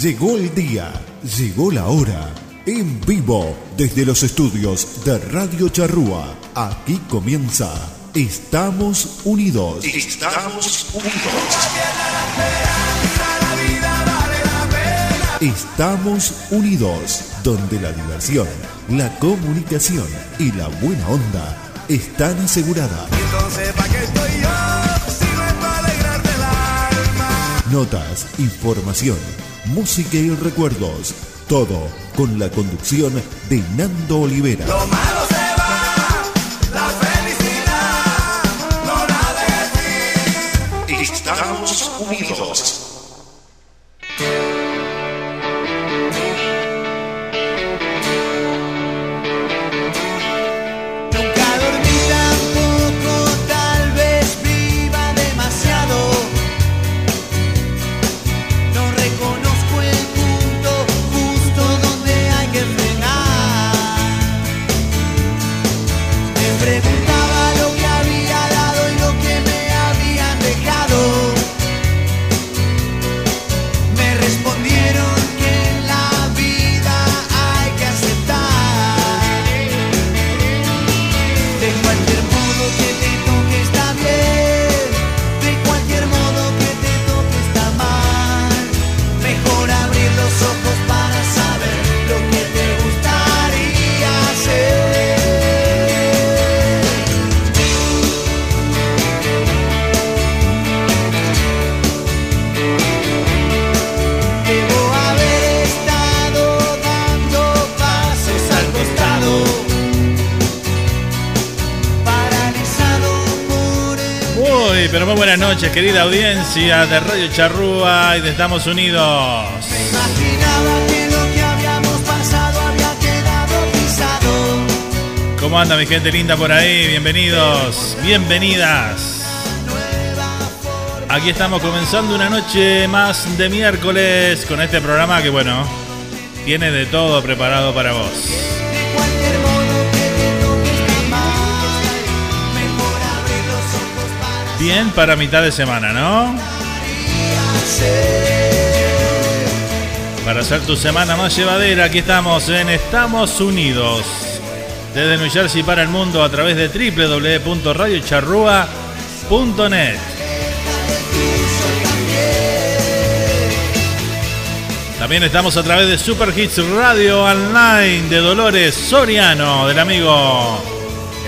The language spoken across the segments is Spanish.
Llegó el día, llegó la hora. En vivo, desde los estudios de Radio Charrúa, aquí comienza Estamos Unidos. Estamos Unidos. Estamos Unidos, donde la diversión, la comunicación y la buena onda están aseguradas. Notas, información, música y recuerdos. Todo con la conducción de Nando Olivera. Querida audiencia de Radio Charrúa y de Estamos Unidos. Imaginaba que lo que habíamos pasado había quedado pisado. ¿Cómo anda mi gente linda por ahí? Bienvenidos, bienvenidas. Aquí estamos comenzando una noche más de miércoles con este programa que bueno, tiene de todo preparado para vos. Bien para mitad de semana, ¿no? Para hacer tu semana más llevadera, aquí estamos en Estamos Unidos. Desde New Jersey para el mundo a través de www.radiocharrúa.net. También estamos a través de Super Hits Radio Online de Dolores Soriano, del amigo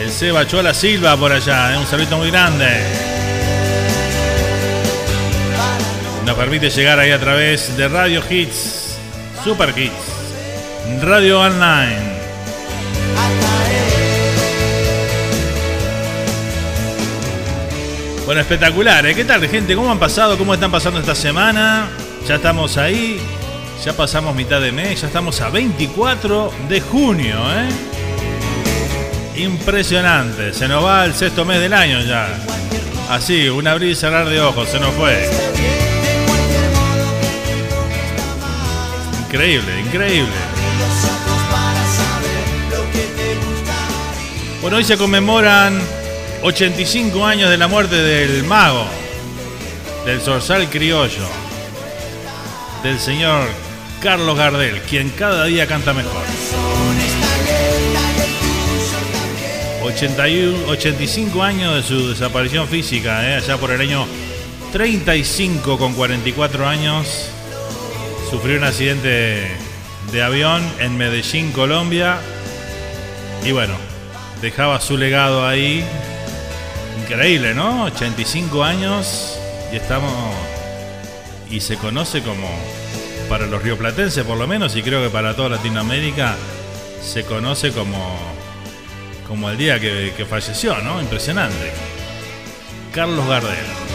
el Seba Chola Silva por allá. ¿eh? Un saludo muy grande. Nos permite llegar ahí a través de Radio Hits, Super Hits, Radio Online. Bueno, espectacular, ¿eh? ¿Qué tal, gente? ¿Cómo han pasado? ¿Cómo están pasando esta semana? Ya estamos ahí, ya pasamos mitad de mes, ya estamos a 24 de junio, ¿eh? Impresionante, se nos va el sexto mes del año ya. Así, un abrir y cerrar de ojos, se nos fue. Increíble, increíble. Bueno, hoy se conmemoran 85 años de la muerte del mago, del zorzal criollo, del señor Carlos Gardel, quien cada día canta mejor. 81, 85 años de su desaparición física, eh, allá por el año 35 con 44 años. Sufrió un accidente de avión en Medellín, Colombia. Y bueno, dejaba su legado ahí. Increíble, ¿no? 85 años y estamos... Y se conoce como, para los rioplatenses por lo menos, y creo que para toda Latinoamérica, se conoce como, como el día que, que falleció, ¿no? Impresionante. Carlos Gardel.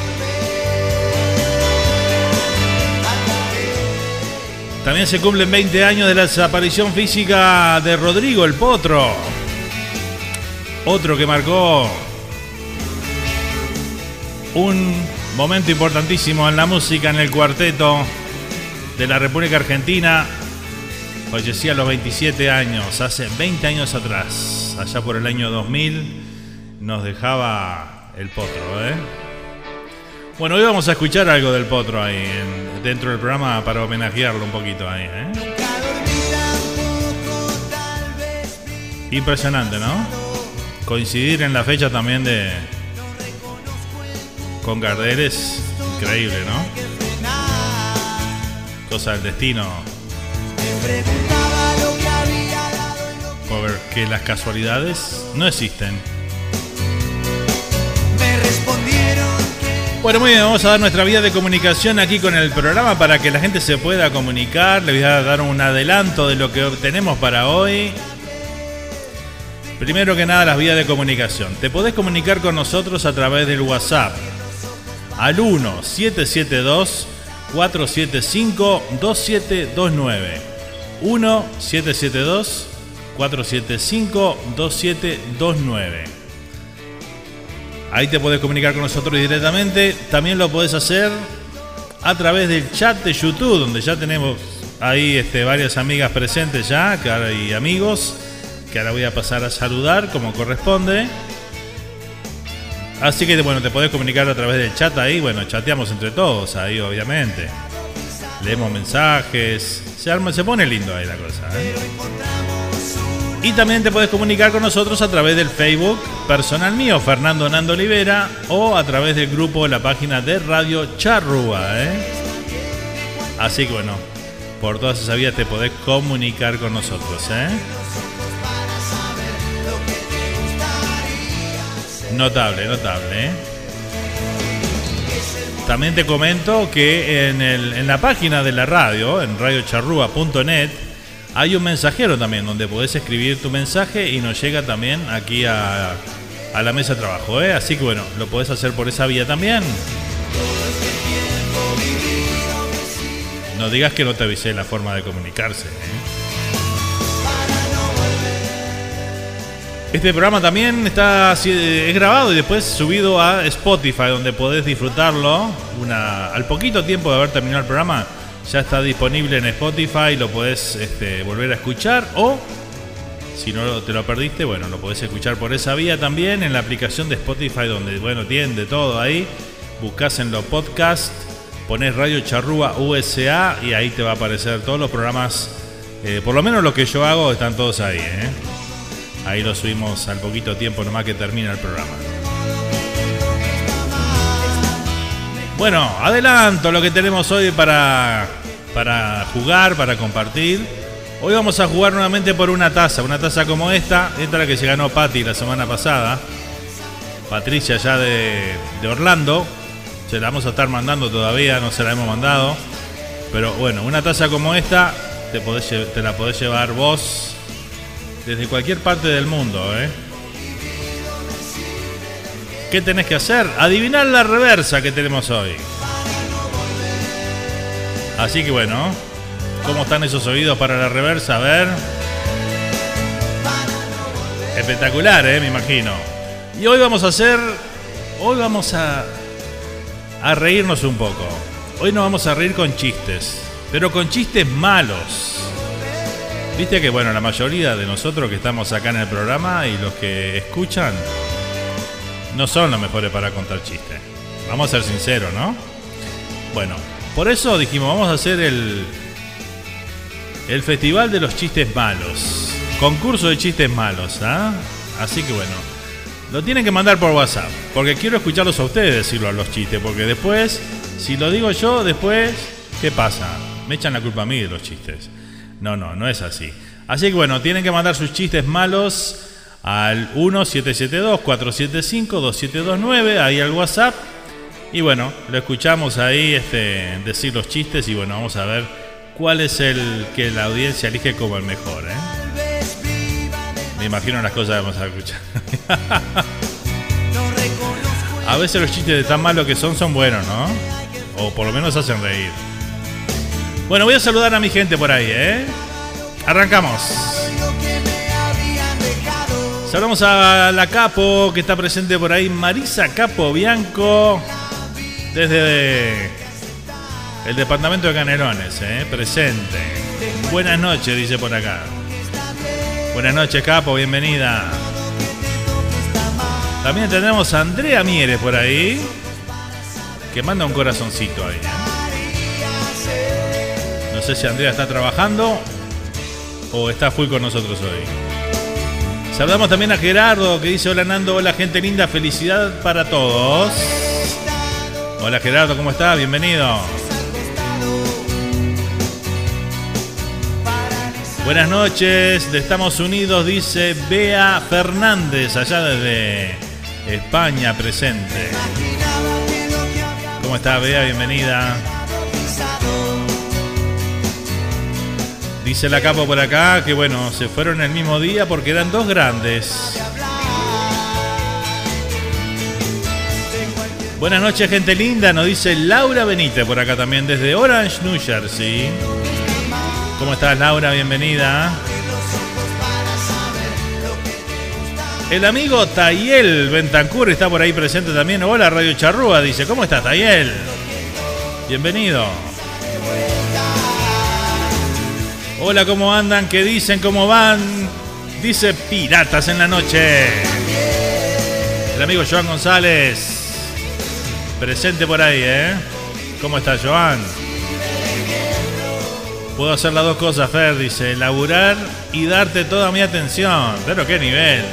También se cumplen 20 años de la desaparición física de Rodrigo el Potro. Otro que marcó un momento importantísimo en la música, en el cuarteto de la República Argentina. Fallecía a los 27 años, hace 20 años atrás, allá por el año 2000, nos dejaba el potro. ¿eh? Bueno, hoy vamos a escuchar algo del potro ahí en- dentro del programa para homenajearlo un poquito ahí. ¿eh? Impresionante, ¿no? Coincidir en la fecha también de con Gardel es increíble, ¿no? Cosa del destino. Porque las casualidades no existen. Bueno, muy bien, vamos a dar nuestra vía de comunicación aquí con el programa para que la gente se pueda comunicar. Les voy a dar un adelanto de lo que tenemos para hoy. Primero que nada, las vías de comunicación. Te podés comunicar con nosotros a través del WhatsApp al 1-772-475-2729. 1-772-475-2729. Ahí te podés comunicar con nosotros directamente. También lo podés hacer a través del chat de YouTube, donde ya tenemos ahí este, varias amigas presentes ya y amigos, que ahora voy a pasar a saludar como corresponde. Así que bueno, te podés comunicar a través del chat ahí, bueno, chateamos entre todos ahí obviamente. Leemos mensajes, se arma, se pone lindo ahí la cosa. ¿eh? Y también te puedes comunicar con nosotros a través del Facebook personal mío, Fernando Nando Olivera, o a través del grupo de la página de Radio Charrúa. ¿eh? Así que bueno, por todas esas vías te podés comunicar con nosotros. ¿eh? Notable, notable. ¿eh? También te comento que en, el- en la página de la radio, en radiocharrúa.net, hay un mensajero también donde podés escribir tu mensaje y nos llega también aquí a, la mesa de trabajo. ¿eh? Así que bueno, lo podés hacer por esa vía también. No digas que no te avisé la forma de comunicarse. ¿eh? Este programa también está es grabado y después subido a Spotify, donde podés disfrutarlo. Una, al poquito tiempo de haber terminado el programa, ya está disponible en Spotify, lo podés este, volver a escuchar o si no te lo perdiste, bueno, lo podés escuchar por esa vía también en la aplicación de Spotify, donde bueno, tienen de todo ahí. Buscás en los podcasts, ponés Radio Charrúa USA y ahí te va a aparecer todos los programas. eh, por lo menos los que yo hago están todos ahí, ¿eh? Ahí lo subimos al poquito tiempo nomás que termina el programa. Bueno, adelanto lo que tenemos hoy para, para jugar, para compartir. Hoy vamos a jugar nuevamente por una taza, una taza como esta, esta es la que se ganó Patti la semana pasada. Patricia ya de, Orlando. Se la vamos a estar mandando todavía, no se la hemos mandado. Pero bueno, una taza como esta te, te la podés llevar vos desde cualquier parte del mundo. ¿eh? ¿Qué tenés que hacer? Adivinar la reversa que tenemos hoy. Así que bueno, ¿cómo están esos oídos para la reversa? A ver. Espectacular, ¿eh? me imagino. Y hoy vamos a hacer. Hoy vamos a. a reírnos un poco. Hoy nos vamos a reír con chistes. Pero con chistes malos. Viste que, bueno, la mayoría de nosotros que estamos acá en el programa y los que escuchan no son los mejores para contar chistes. Vamos a ser sinceros, ¿no? Bueno, por eso dijimos, vamos a hacer el, el Festival de los Chistes Malos. Concurso de chistes malos, ¿ah? Así que bueno, lo tienen que mandar por WhatsApp, porque quiero escucharlos a ustedes decirlo a los chistes, porque después, si lo digo yo, después, ¿qué pasa? Me echan la culpa a mí de los chistes. No, no, no es así. Así que bueno, tienen que mandar sus chistes malos al 1772-475-2729, ahí al WhatsApp. Y bueno, lo escuchamos ahí este, decir los chistes y bueno, vamos a ver cuál es el que la audiencia elige como el mejor. ¿eh? Me imagino las cosas que vamos a escuchar. a veces los chistes de tan malos que son son buenos, ¿no? O por lo menos hacen reír. Bueno, voy a saludar a mi gente por ahí, ¿eh? Arrancamos. Saludamos a la Capo que está presente por ahí, Marisa Capo Bianco, desde el departamento de Canelones, ¿eh? presente. Buenas noches, dice por acá. Buenas noches, Capo, bienvenida. También tenemos a Andrea Mieres por ahí, que manda un corazoncito ahí. ¿eh? No sé si Andrea está trabajando o está full con nosotros hoy. Saludamos también a Gerardo que dice, hola Nando, hola gente linda, felicidad para todos. Hola Gerardo, ¿cómo estás? Bienvenido. Buenas noches, de Estados Unidos dice Bea Fernández, allá desde España presente. ¿Cómo está Bea? Bienvenida. Dice la capo por acá que bueno, se fueron el mismo día porque eran dos grandes. Buenas noches, gente linda, nos dice Laura Benítez por acá también desde Orange, New Jersey. ¿Cómo estás, Laura? Bienvenida. El amigo Tayel Bentancur está por ahí presente también. Hola, Radio Charrúa, dice. ¿Cómo estás, Tayel? Bienvenido. Hola, ¿cómo andan? ¿Qué dicen? ¿Cómo van? Dice Piratas en la noche. El amigo Joan González. Presente por ahí, ¿eh? ¿Cómo estás, Joan? Puedo hacer las dos cosas, Fer, dice, laburar y darte toda mi atención. Pero qué nivel.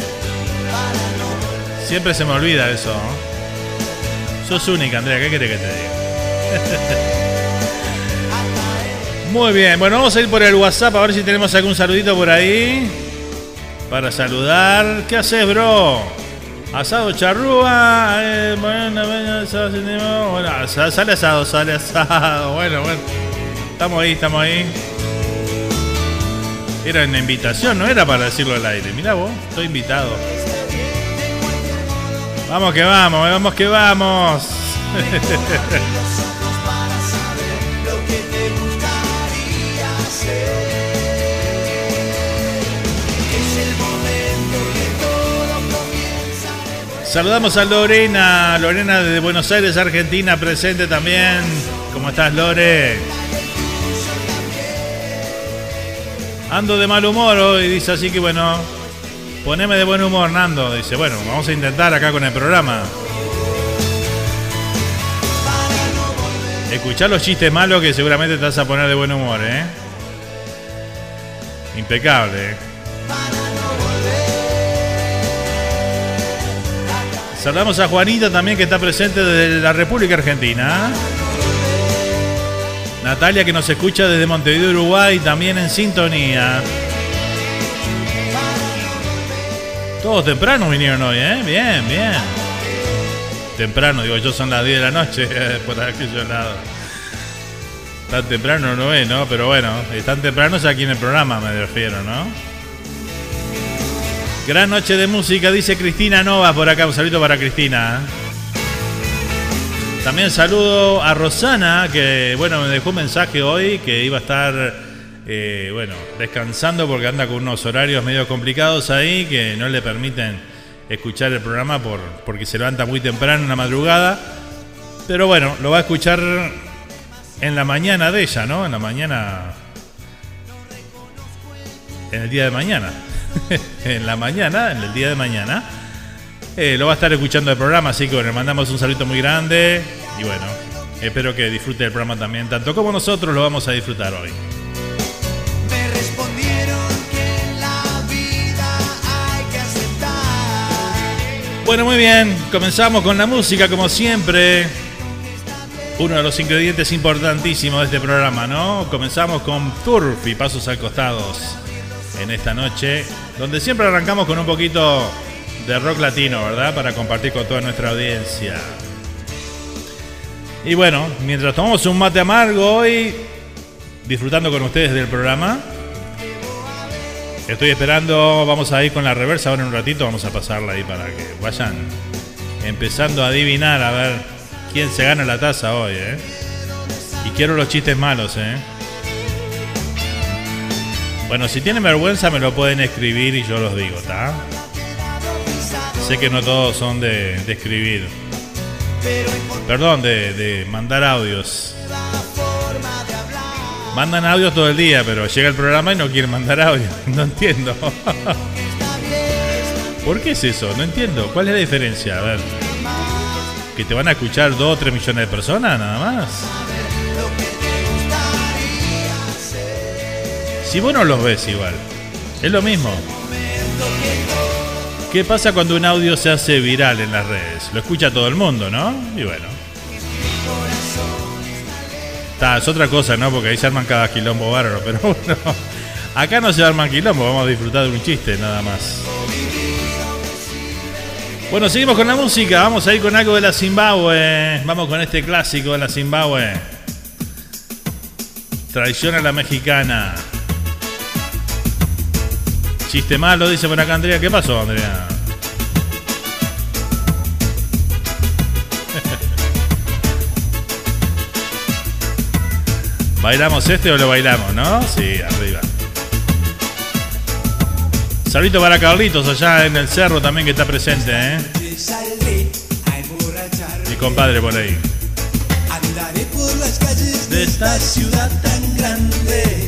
Siempre se me olvida eso. Sos única, Andrea, ¿qué querés que te diga? Muy bien, bueno, vamos a ir por el WhatsApp a ver si tenemos algún saludito por ahí. Para saludar. ¿Qué haces, bro? Asado charrúa. Eh, bueno, bueno, sale asado, sale asado. Bueno, bueno. Estamos ahí, estamos ahí. Era una invitación, no era para decirlo al aire. Mira vos, estoy invitado. Vamos que vamos, vamos que vamos. Saludamos a Lorena, Lorena de Buenos Aires, Argentina, presente también. ¿Cómo estás, Lore? Ando de mal humor hoy, dice así que bueno, poneme de buen humor, Nando. Dice, bueno, vamos a intentar acá con el programa. Escuchar los chistes malos que seguramente te vas a poner de buen humor, ¿eh? Impecable, ¿eh? Saludamos a Juanita también que está presente desde la República Argentina. Natalia que nos escucha desde Montevideo, Uruguay, también en sintonía. Todos temprano vinieron hoy, ¿eh? Bien, bien. Temprano, digo, yo son las 10 de la noche por aquellos lados. Tan temprano no es, ¿no? Pero bueno, están tempranos aquí en el programa, me refiero, ¿no? Gran noche de música, dice Cristina Nova por acá. Un saludo para Cristina. También saludo a Rosana, que bueno, me dejó un mensaje hoy que iba a estar eh, bueno, descansando porque anda con unos horarios medio complicados ahí que no le permiten escuchar el programa por, porque se levanta muy temprano en la madrugada. Pero bueno, lo va a escuchar en la mañana de ella, ¿no? En la mañana. En el día de mañana. en la mañana, en el día de mañana. Eh, lo va a estar escuchando el programa, así que bueno, le mandamos un saludo muy grande. Y bueno, espero que disfrute del programa también, tanto como nosotros lo vamos a disfrutar hoy. Me respondieron que en la vida hay que aceptar. Bueno, muy bien, comenzamos con la música como siempre. Uno de los ingredientes importantísimos de este programa, ¿no? Comenzamos con Turf y Pasos al Costados en esta noche, donde siempre arrancamos con un poquito de rock latino, ¿verdad? Para compartir con toda nuestra audiencia. Y bueno, mientras tomamos un mate amargo hoy, disfrutando con ustedes del programa, estoy esperando, vamos a ir con la reversa ahora en un ratito, vamos a pasarla ahí para que vayan empezando a adivinar a ver quién se gana la taza hoy, ¿eh? Y quiero los chistes malos, ¿eh? Bueno, si tienen vergüenza me lo pueden escribir y yo los digo, ¿está? Sé que no todos son de, escribir. Perdón, de, de mandar audios. Mandan audios todo el día, pero llega el programa y no quieren mandar audio. No entiendo. ¿Por qué es eso? No entiendo. ¿Cuál es la diferencia? A ver. que te van a escuchar 2 o 3 millones de personas nada más. Si vos no los ves igual, es lo mismo. ¿Qué pasa cuando un audio se hace viral en las redes? Lo escucha todo el mundo, ¿no? Y bueno. es otra cosa, ¿no? Porque ahí se arman cada quilombo bárbaro, pero bueno. Acá no se arman quilombo, vamos a disfrutar de un chiste nada más. Bueno, seguimos con la música, vamos a ir con algo de la Zimbabue. Vamos con este clásico de la Zimbabue. Traición a la mexicana. Chiste malo, dice por acá Andrea. ¿Qué pasó, Andrea? ¿Bailamos este o lo bailamos, no? Sí, arriba. Saludito para Carlitos allá en el cerro también que está presente, ¿eh? Mi compadre por ahí. De esta ciudad tan grande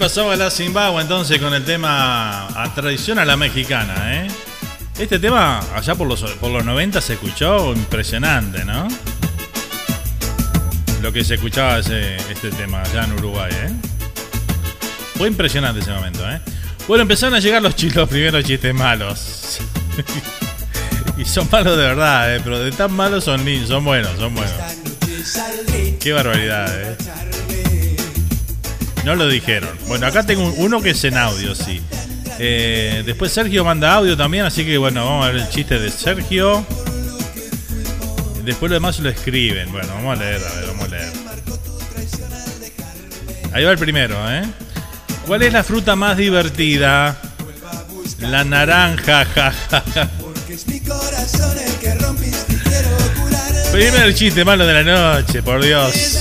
pasaba la Zimbabue entonces con el tema a tradición a la mexicana, ¿eh? Este tema allá por los, por los 90 se escuchó impresionante, ¿no? Lo que se escuchaba ese, este tema allá en Uruguay, ¿eh? Fue impresionante ese momento, ¿eh? Bueno, empezaron a llegar los, los primeros chistes malos. Y son malos de verdad, eh, pero de tan malos son, son buenos, son buenos. Qué barbaridad, eh. No lo dijeron. Bueno, acá tengo uno que es en audio, sí. Eh, después Sergio manda audio también, así que bueno, vamos a ver el chiste de Sergio. Después lo demás lo escriben. Bueno, vamos a leer, a ver, vamos a leer. Ahí va el primero, ¿eh? ¿Cuál es la fruta más divertida? La naranja, jajaja. Primer chiste malo de la noche, por Dios.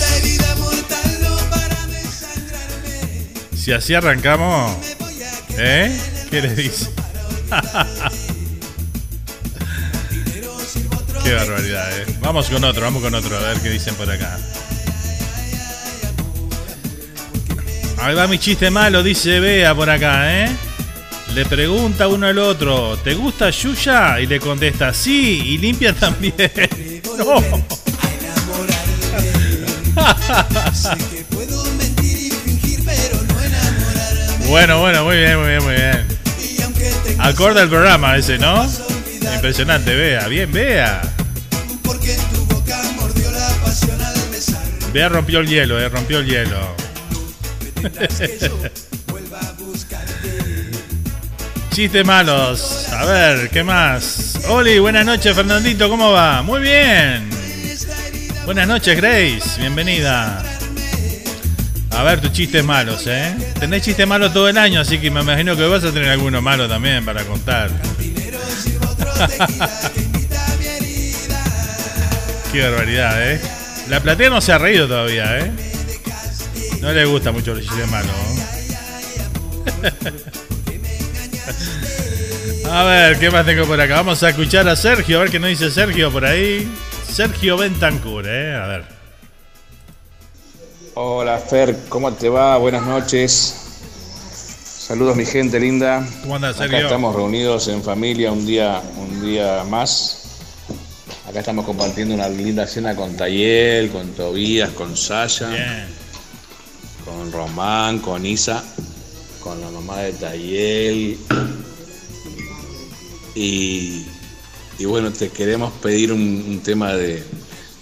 Si así arrancamos, ¿eh? ¿Qué les dice? Qué barbaridad, ¿eh? Vamos con otro, vamos con otro, a ver qué dicen por acá. Ahí va mi chiste malo, dice Bea por acá, ¿eh? Le pregunta uno al otro, ¿te gusta Yuya? Y le contesta, sí, y limpia también. No. Bueno, bueno, muy bien, muy bien, muy bien. Acorda el programa ese, ¿no? Impresionante, vea, bien, vea. Vea rompió el hielo, eh, rompió el hielo. Chistes malos. A ver, ¿qué más? Oli, buenas noches, Fernandito, ¿cómo va? Muy bien. Buenas noches, Grace, bienvenida. A ver tus chistes malos, ¿eh? Tenés chistes malos todo el año, así que me imagino que vas a tener alguno malo también para contar. Qué barbaridad, ¿eh? La platea no se ha reído todavía, ¿eh? No le gusta mucho los chistes malos. A ver, ¿qué más tengo por acá? Vamos a escuchar a Sergio, a ver qué nos dice Sergio por ahí. Sergio Bentancur, ¿eh? A ver. Hola Fer, ¿cómo te va? Buenas noches. Saludos mi gente linda. ¿Cómo andas, Sergio? Acá estamos reunidos en familia un día, un día más. Acá estamos compartiendo una linda cena con Tayel, con Tobías, con Sasha, Bien. con Román, con Isa, con la mamá de Tayel. Y, y bueno, te queremos pedir un, un tema de,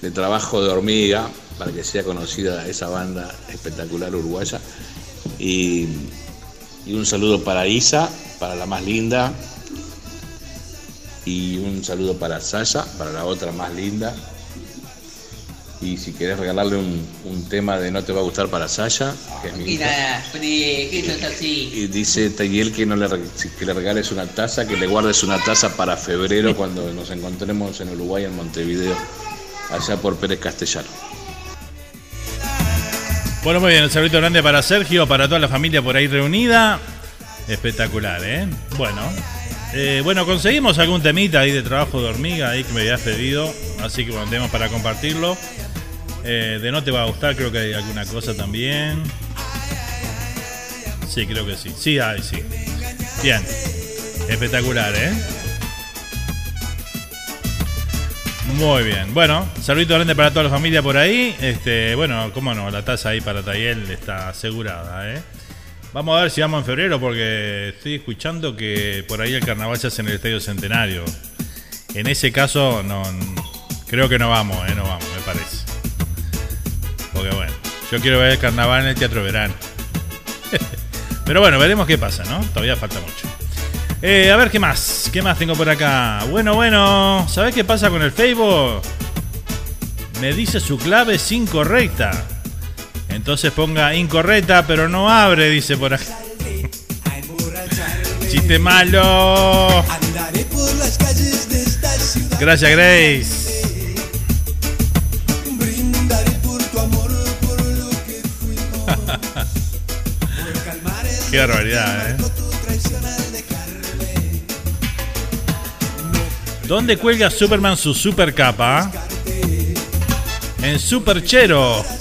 de trabajo de hormiga para que sea conocida esa banda espectacular uruguaya. Y, y un saludo para Isa, para la más linda. Y un saludo para Sasha, para la otra más linda. Y si querés regalarle un, un tema de No te va a gustar para Sasha, que es mi hija. Mira, Fred, ¿qué sos así? Y dice Tayel que, no le, que le regales una taza, que le guardes una taza para febrero cuando nos encontremos en Uruguay, en Montevideo, allá por Pérez Castellano. Bueno, muy bien, un saludito grande para Sergio, para toda la familia por ahí reunida. Espectacular, ¿eh? Bueno. Eh, bueno, conseguimos algún temita ahí de trabajo de hormiga ahí que me habías pedido. Así que bueno, tenemos para compartirlo. Eh, de no te va a gustar, creo que hay alguna cosa también. Sí, creo que sí. Sí, hay, sí. Bien. Espectacular, ¿eh? Muy bien. Bueno, saludito grande para toda la familia por ahí. Este, bueno, cómo no, la taza ahí para Tayel está asegurada, ¿eh? Vamos a ver si vamos en febrero porque estoy escuchando que por ahí el carnaval se hace en el Estadio Centenario. En ese caso, no, creo que no vamos, ¿eh? No vamos, me parece. Porque bueno, yo quiero ver el carnaval en el Teatro Verano. Pero bueno, veremos qué pasa, ¿no? Todavía falta mucho. Eh, a ver qué más. ¿Qué más tengo por acá? Bueno, bueno. ¿Sabes qué pasa con el Facebook? Me dice su clave es incorrecta. Entonces ponga incorrecta, pero no abre, dice por acá. Chiste malo. Gracias, Grace. Qué barbaridad, ¿eh? ¿Dónde cuelga Superman su super capa? En Superchero.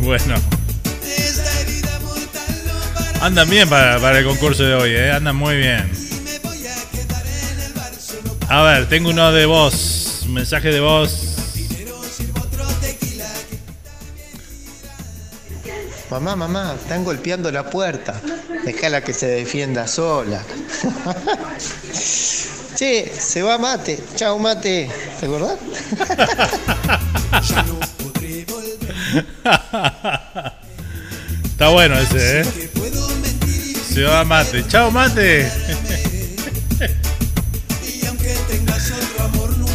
Bueno, andan bien para, para el concurso de hoy, ¿eh? Andan muy bien. A ver, tengo uno de voz. Un mensaje de voz. Mamá, mamá, están golpeando la puerta. Déjala que se defienda sola. che, se va mate. Chao mate. ¿Te acordás? Está bueno ese, ¿eh? Se va mate. Chao mate.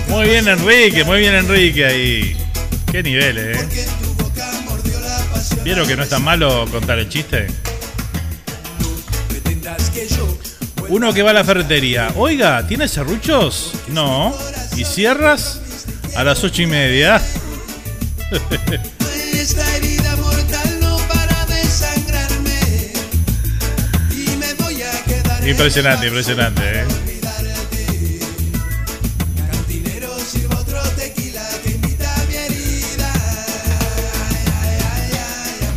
Muy bien Enrique, muy bien Enrique ahí. Qué nivel, ¿eh? ¿Vieron que no es tan malo contar el chiste? Uno que va a la ferretería. Oiga, ¿tienes serruchos? No. ¿Y cierras? A las ocho y media. Esta herida mortal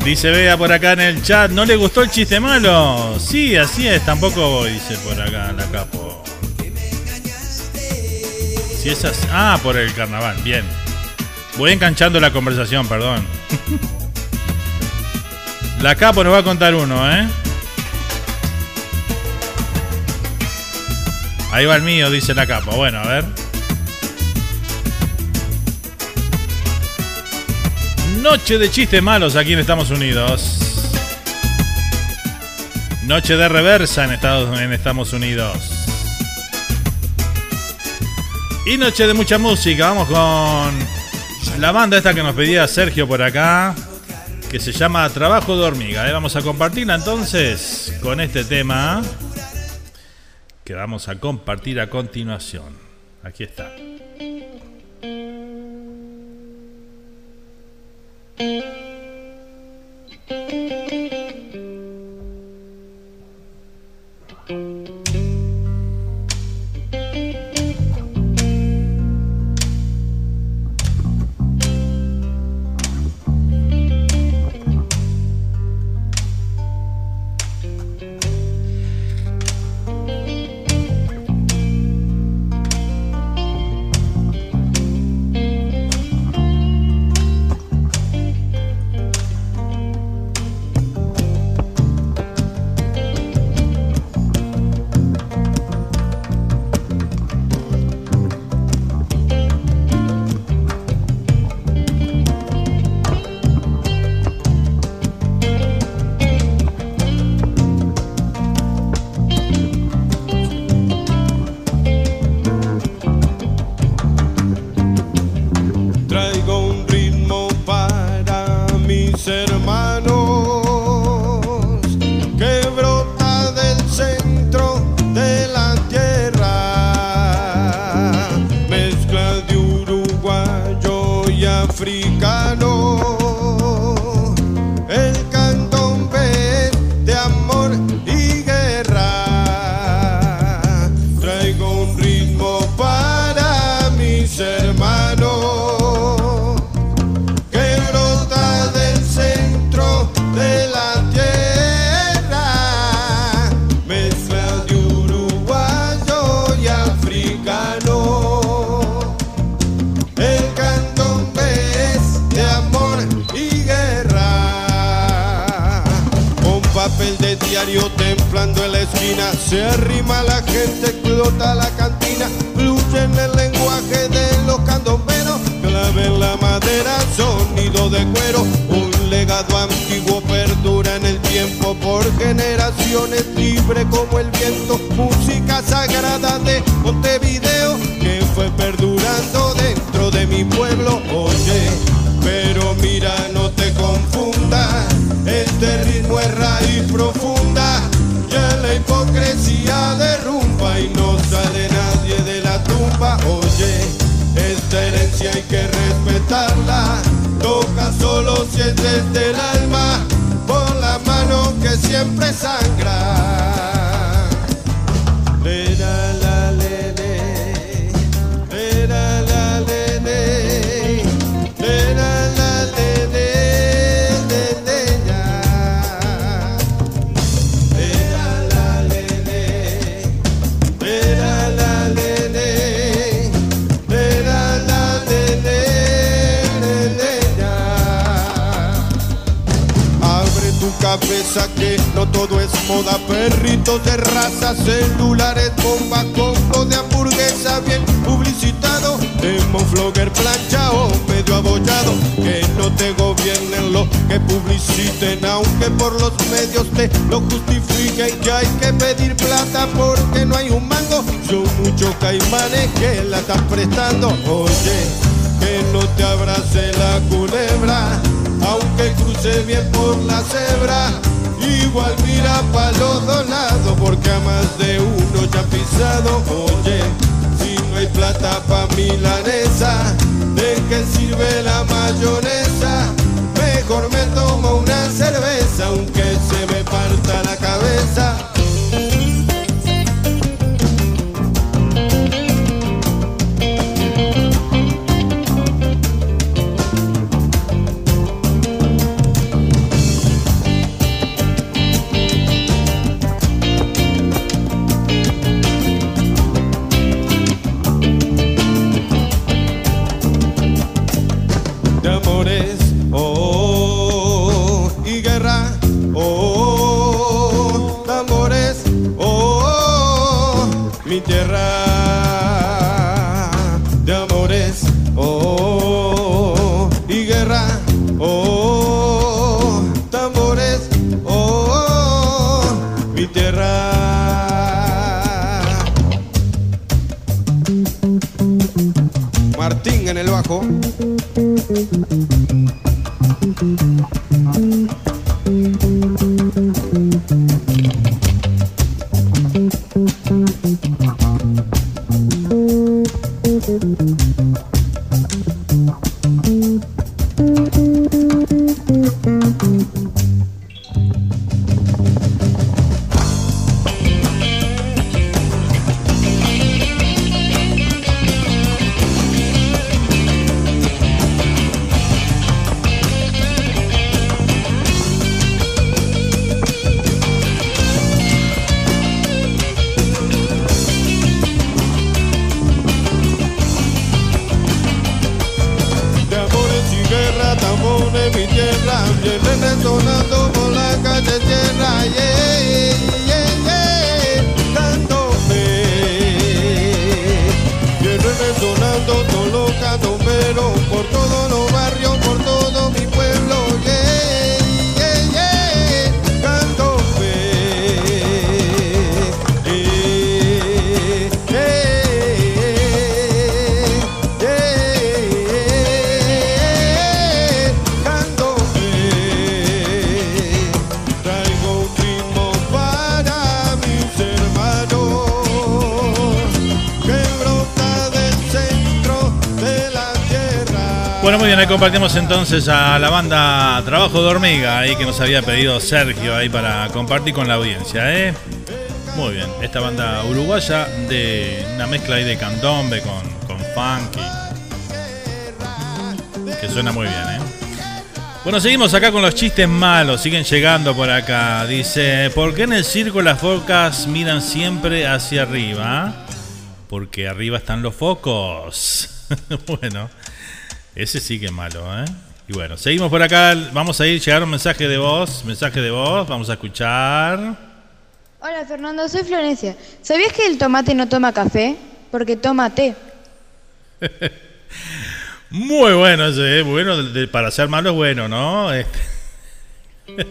Dice Bea por acá en el chat, ¿no le gustó el chiste malo? Sí, así es, tampoco dice por acá la capo. Si es así- Ah, por el carnaval, bien. Voy enganchando la conversación, perdón. La capo nos va a contar uno, ¿eh? Ahí va el mío, dice la capo. Bueno, a ver. Noche de chistes malos aquí en Estados Unidos. Noche de reversa en Estados, Unidos. Y noche de mucha música. Vamos con la banda esta que nos pedía Sergio por acá. Que se llama Trabajo de Hormiga. ¿eh? Vamos a compartirla entonces con este tema. Que vamos a compartir a continuación. Aquí está. Traigo herencia hay que respetarla, toca solo si es desde el alma, por la mano que siempre sangra. Todo es moda, perritos de raza, celulares, bomba, combo de hamburguesa bien publicitado, flogger planchado, medio abollado, que no te gobiernen lo que publiciten, aunque por los medios te lo justifiquen que hay que pedir plata porque no hay un mango, son muchos caimanes que la están prestando, oye, que no te abrace la culebra aunque cruce bien por la cebra, igual mira pa' los dos lados, porque a más de uno ya pisado. Oye, si no hay plata pa' milanesa, ¿de qué sirve la mayonesa? Mejor me tomo una cerveza, aunque se me parta la cabeza. Compartimos entonces a la banda Trabajo de Hormiga, ahí que nos había pedido Sergio ahí para compartir con la audiencia, ¿eh? Muy bien, esta banda uruguaya de una mezcla ahí de candombe con, con funky, que suena muy bien, ¿eh? Bueno, seguimos acá con los chistes malos, siguen llegando por acá. Dice, ¿por qué en el circo las focas miran siempre hacia arriba? Porque arriba están los focos. bueno. Ese sí que es malo, ¿eh? Y bueno, seguimos por acá. Vamos a ir, llegar un mensaje de voz. Mensaje de voz, vamos a escuchar. Hola Fernando, soy Florencia. ¿Sabías que el tomate no toma café? Porque toma té. Muy bueno ese, ¿eh? bueno, para ser malo es bueno, ¿no? Este.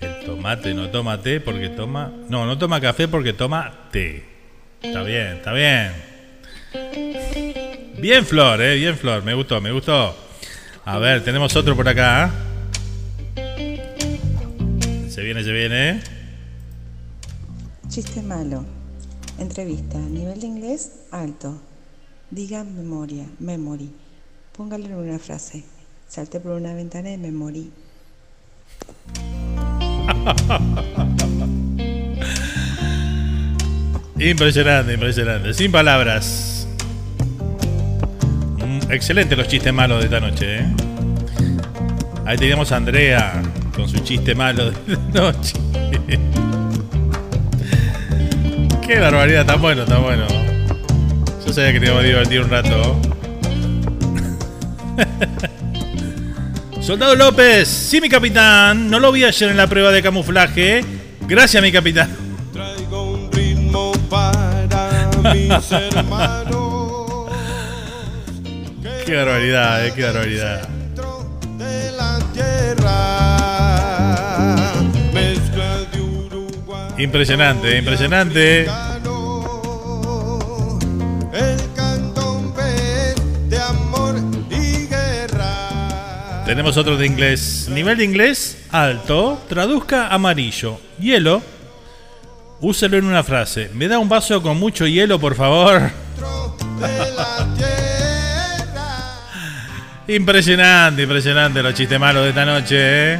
el tomate no toma té porque toma... No, no toma café porque toma té. Está bien, está bien. Bien Flor, eh, bien Flor, me gustó, me gustó. A ver, tenemos otro por acá. Se viene, se viene. Chiste malo. Entrevista. Nivel de inglés alto. Diga memoria, memory. Póngale en una frase. Salte por una ventana y memory. impresionante, impresionante. Sin palabras. Excelente los chistes malos de esta noche, ¿eh? Ahí teníamos a Andrea con su chiste malo de esta noche. Qué barbaridad, tan bueno, tan bueno. Yo sabía que te a divertir un rato. Soldado López, sí mi capitán, no lo vi ayer en la prueba de camuflaje. Gracias mi capitán. Traigo un ritmo para mis hermanos. Qué barbaridad, eh, qué barbaridad. de la de. Impresionante, impresionante. De y guerra. Tenemos otro de inglés. Nivel de inglés alto. Traduzca amarillo. Hielo. Úselo en una frase. ¿Me da un vaso con mucho hielo, por favor? Impresionante, impresionante los chistes malos de esta noche, ¿eh?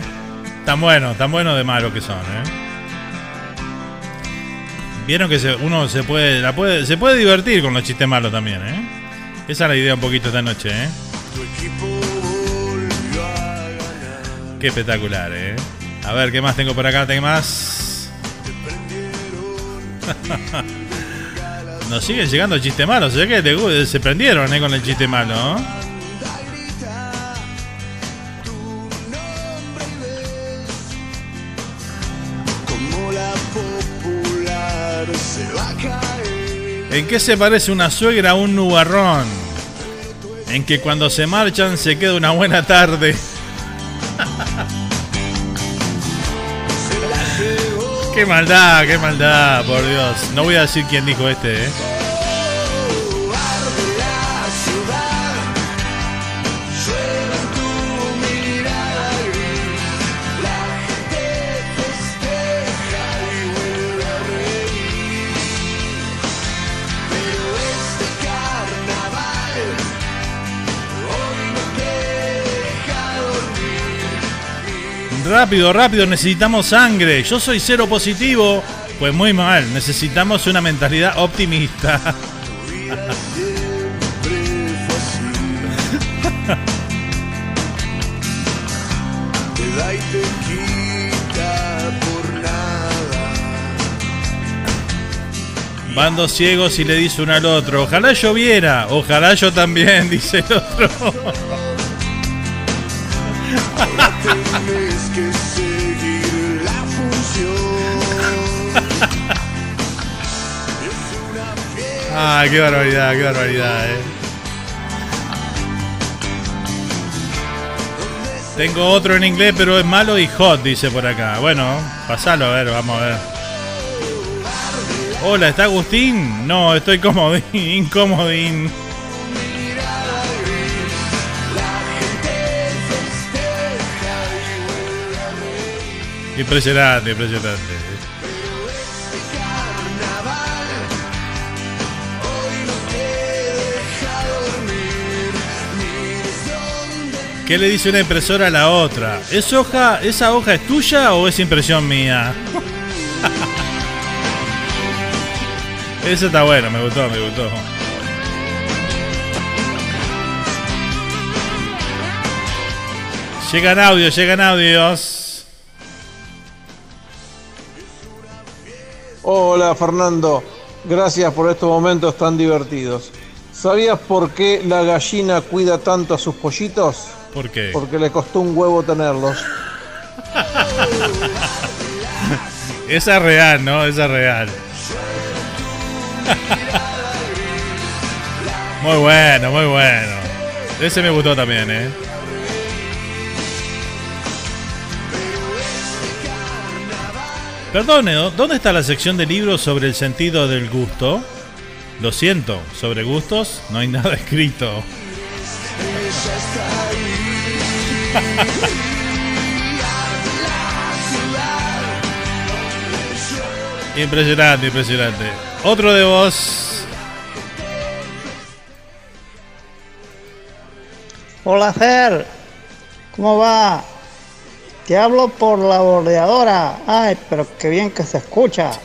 Tan buenos, tan buenos de malos que son, ¿eh? Vieron que se- uno se puede, se puede divertir con los chistes malos también, ¿eh? Esa es la idea un poquito esta noche, ¿eh? Qué espectacular, ¿eh? A ver, ¿qué más tengo por acá? ¿Tengo más? Nos siguen llegando chistes malos. Se ve que se prendieron ¿eh? con el chiste malo. ¿En qué se parece una suegra a un nubarrón? En que cuando se marchan se queda una buena tarde. qué maldad, qué maldad, por Dios. No voy a decir quién dijo este, ¿eh? Rápido, rápido, necesitamos sangre. Yo soy cero positivo. Pues muy mal, necesitamos una mentalidad optimista. Van dos ciegos y le dice uno al otro, ojalá lloviera, ojalá yo también, dice el otro. Que seguir la función. Ah, qué barbaridad, qué barbaridad, eh. Tengo otro en inglés, pero es malo y hot, dice por acá. Bueno, pasalo a ver, vamos a ver. Hola, ¿está Agustín? No, estoy comodín, incomodín. Impresionante, impresionante. ¿Qué le dice una impresora a la otra? ¿Es hoja, ¿Esa hoja es tuya o es impresión mía? Eso está bueno, me gustó, me gustó. Llegan audios, llegan audios. Hola Fernando, gracias por estos momentos tan divertidos. ¿Sabías por qué la gallina cuida tanto a sus pollitos? ¿Por qué? Porque le costó un huevo tenerlos. Esa es real, ¿no? Esa es real. Muy bueno, muy bueno. Ese me gustó también, ¿eh? Perdone. ¿dónde está la sección de libros sobre el sentido del gusto? Lo siento, sobre gustos no hay nada escrito. Impresionante, impresionante. Otro de vos. Hola Fer, ¿cómo va? Te hablo por la bordeadora. Ay, pero qué bien que se escucha.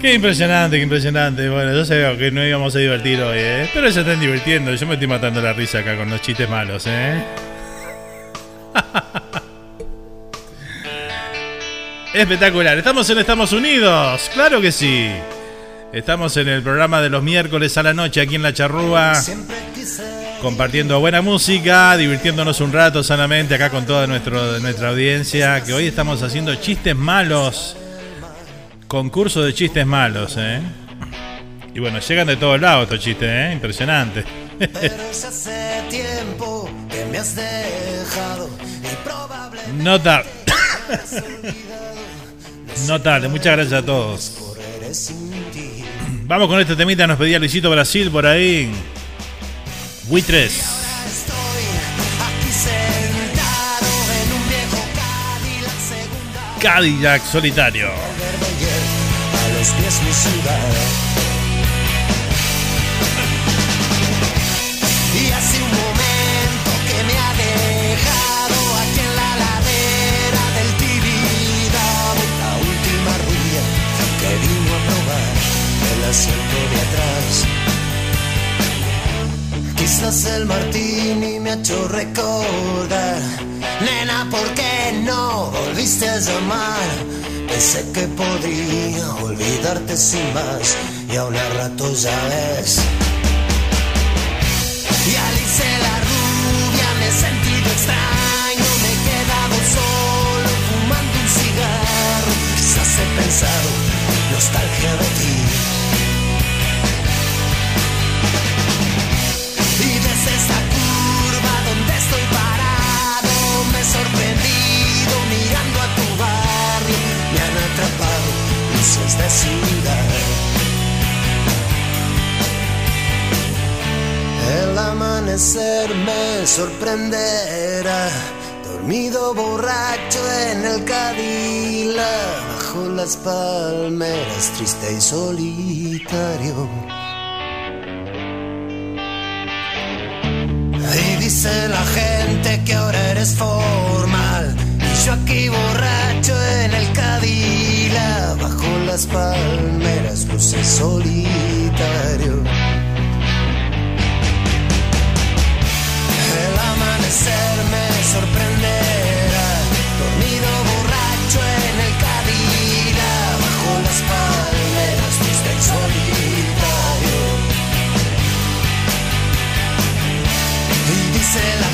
Qué impresionante, qué impresionante. Bueno, yo sabía que no íbamos a divertir hoy, ¿eh? Pero se están divirtiendo. Yo me estoy matando la risa acá con los chistes malos, ¿eh? Espectacular. Estamos en Estados Unidos. Claro que sí. Estamos en el programa de los miércoles a la noche aquí en La Charrúa. Compartiendo buena música, divirtiéndonos un rato sanamente acá con toda nuestro, nuestra audiencia. Que hoy estamos haciendo chistes malos. Concurso de chistes malos, ¿eh? Y bueno, llegan de todos lados estos chistes, ¿eh? Impresionante. Nota. Notable, muchas gracias a todos. Vamos con este temita, nos pedía Luisito Brasil por ahí. Buitres. Cadillac solitario. A los pies mi. Quizás el martini me ha hecho recordar, nena, ¿por qué no volviste a llamar? Pensé que podría olvidarte sin más y aún a rato ya ves. Y Alice la rubia me he sentido extraño, me he quedado solo fumando un cigarro. Quizás he pensado nostalgia de ti. De ciudad. El amanecer me sorprenderá, dormido borracho en el Cadila, bajo las palmeras, triste y solitario. Y dice la gente que ahora eres formal, y yo aquí borracho en el Cadila, bajo las palmeras, luces solitario. El amanecer me sorprenderá, dormido borracho en el Cadila, bajo las palmeras, y solitario. Y dice la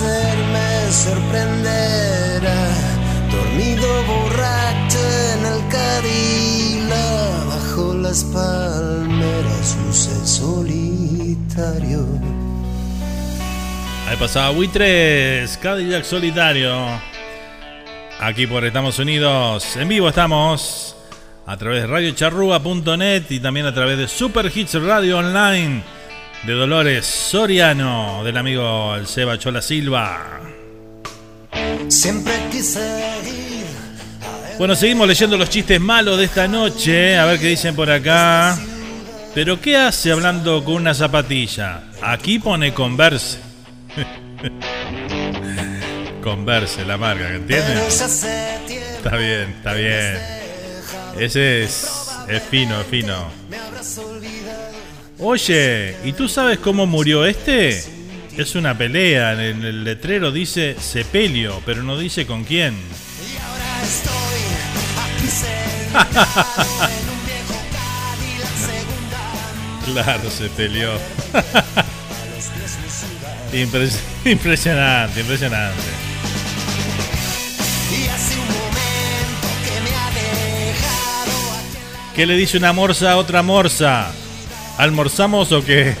no sorprenderá, dormido borracho en el Cadila, bajo las palmeras luce solitario. Ahí pasaba Buitres, Cadillac solitario. Aquí por Estados Unidos. En vivo estamos a través de radiocharrúa.net y también a través de Super Hits Radio Online de Dolores Soriano, del amigo el Seba Chola Silva. Siempre quise ir. Bueno, seguimos leyendo los chistes malos de esta noche. A ver qué dicen por acá. Pero ¿qué hace hablando con una zapatilla? Aquí pone Converse. Converse, la marca, ¿entiendes? Está bien, está bien. Ese es, es fino, es fino. Oye, ¿y tú sabes cómo murió este? Es una pelea. En el, el letrero dice sepelio, pero no dice con quién. Y ahora estoy aquí sentado en un viejo Cadillac segunda. Claro, se peleó. Impres- impresionante, impresionante. Y hace un momento que me ha dejado aquí ¿Qué le dice una morsa a otra morsa? ¿Almorzamos o qué?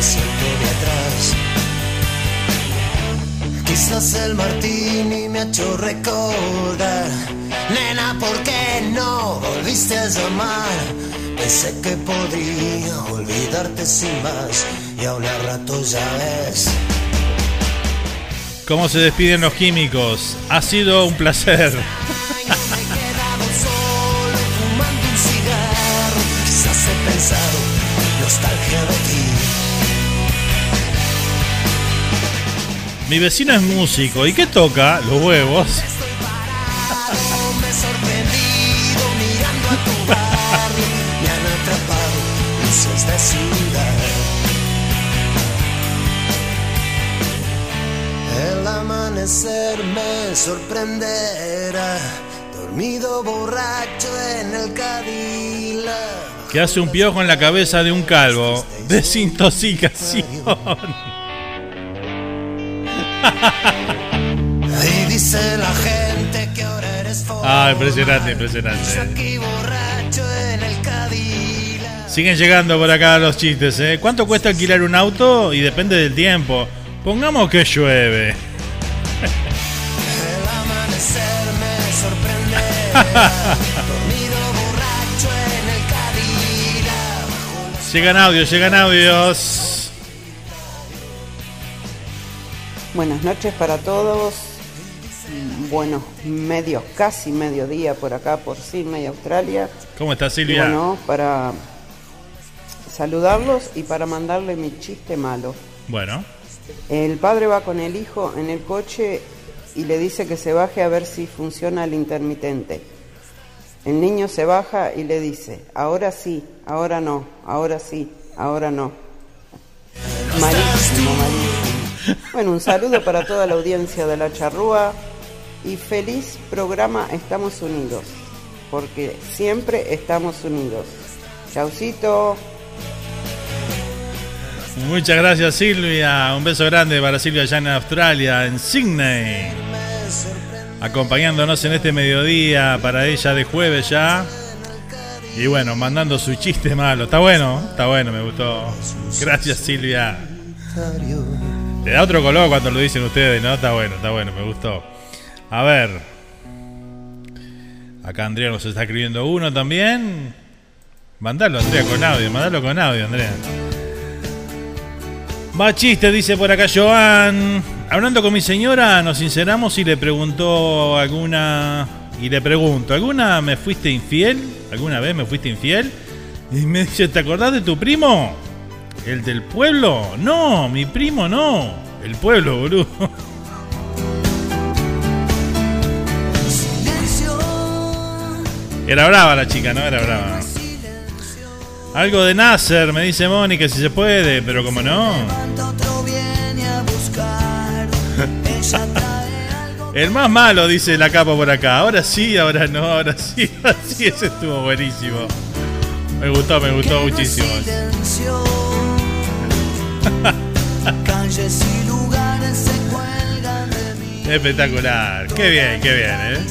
Asiento de atrás. Quizás el martini me ha hecho recordar, nena, volviste a llamar. Pensé que podía olvidarte sin más. Y a un rato ya ves. ¿Cómo se despiden los químicos? Ha sido un placer. Mi vecino es músico. ¿Y qué toca? Los huevos. El amanecer me sorprenderá. Dormido borracho en el Cadillac. Que hace un piojo en la cabeza de un calvo. Desintoxicación. Y dice la gente que ahora eres Ah, impresionante, impresionante. Siguen llegando por acá los chistes, ¿eh? ¿Cuánto cuesta alquilar un auto? Y depende del tiempo. Pongamos que llueve. El amanecer me. Llegan audios, llegan audios. Buenas noches para todos. Bueno, medio, casi mediodía por acá, por Sydney, Australia. ¿Cómo está Y Silvia? Bueno, para saludarlos y para mandarle mi chiste malo. Bueno, El padre va con el hijo en el coche y le dice que se baje a ver si funciona el intermitente. El niño se baja y le dice, ahora sí, ahora no, ahora sí, ahora no. Malísimo, malísimo. Bueno, un saludo para toda la audiencia de la charrúa y feliz programa Estamos Unidos, porque siempre estamos unidos. Chaucito. muchas gracias Silvia. Un beso grande para Silvia allá en Australia, en Sydney. Acompañándonos en este mediodía para ella de jueves ya. Y bueno, mandando su chiste malo. Está bueno, está bueno, me gustó. Gracias Silvia. Le da otro color cuando lo dicen ustedes, ¿no? Está bueno, está bueno, me gustó. A ver. Acá Andrea nos está escribiendo uno también. Mandalo, Andrea, con audio. Mandalo con audio, Andrea. Va chiste, dice por acá Joan. Hablando con mi señora, nos sinceramos y le preguntó alguna. Y le pregunto, ¿alguna me fuiste infiel? ¿Alguna vez me fuiste infiel? Y me dice, ¿te acordás de tu primo? ¿El del pueblo? No, mi primo no. El pueblo, boludo. Era brava la chica, ¿no? Era brava. Algo de Nasser, me dice Mónica, si se puede, pero como no. El más malo, dice la capa por acá. Ahora sí, ahora no, ahora sí, ahora sí, ese estuvo buenísimo. Me gustó, me gustó muchísimo. Calles y lugares se cuelgan de mí. Espectacular. Qué bien, qué bien, ¿eh?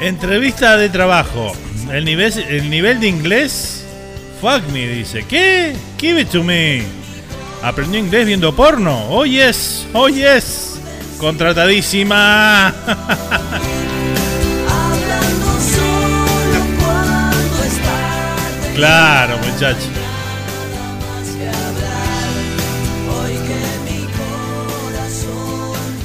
Entrevista de trabajo. El nivel, el nivel de inglés. Fuck me, dice. ¿Qué? Give it to me. ¿Aprendió inglés viendo porno? Oh yes, oh yes. Contratadísima. claro, muchacho.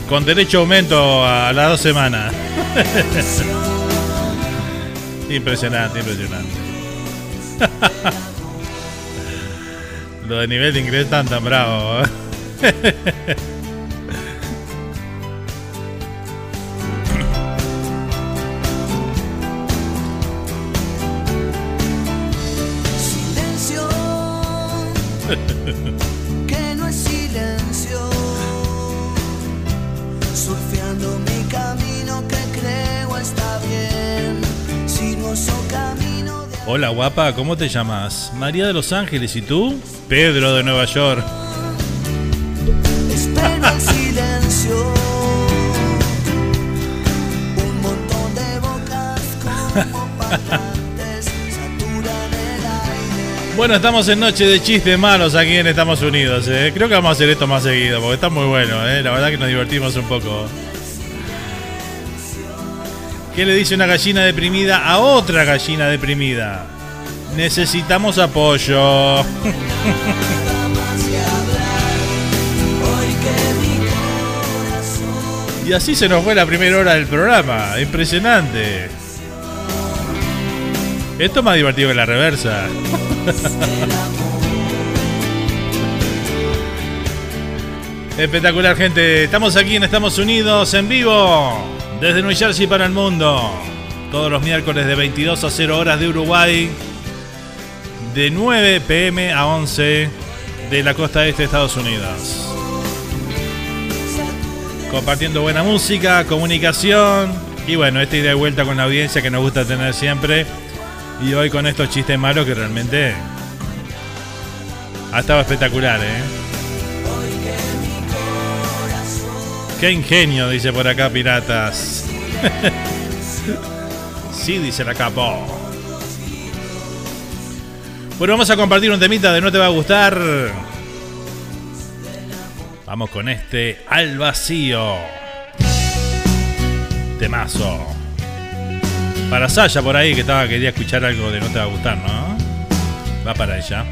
Con derecho a aumento a las dos semanas. impresionante, impresionante. Lo de nivel de inglés tan tan bravo. Hola guapa, ¿cómo te llamas? María de Los Ángeles, ¿y tú? Pedro de Nueva York. espero el silencio. Un montón de bocas como parlantes saturan el aire. Bueno, estamos en Noche de Chistes Malos aquí en Estados Unidos. ¿eh? Creo que vamos a hacer esto más seguido porque está muy bueno. ¿eh? La verdad que nos divertimos un poco. ¿Qué le dice una gallina deprimida a otra gallina deprimida? Necesitamos apoyo. Y así se nos fue la primera hora del programa. Impresionante. Esto es más divertido que la reversa. Espectacular, gente. Estamos aquí en Estados Unidos en vivo, desde New Jersey para el mundo. Todos los miércoles de 22 a 0 horas de Uruguay, de 9 pm a 11 de la costa este de Estados Unidos. Compartiendo buena música, comunicación y bueno, esta idea de vuelta con la audiencia que nos gusta tener siempre. Y hoy con estos chistes malos que realmente ha estado espectacular, ¿eh? Qué ingenio, dice por acá Piratas. sí, dice la capo. Bueno, vamos a compartir un temita de No Te Va a Gustar. Vamos con este al vacío. Temazo. Para Saya por ahí que estaba quería escuchar algo de No Te Va a Gustar, ¿no? Va para ella.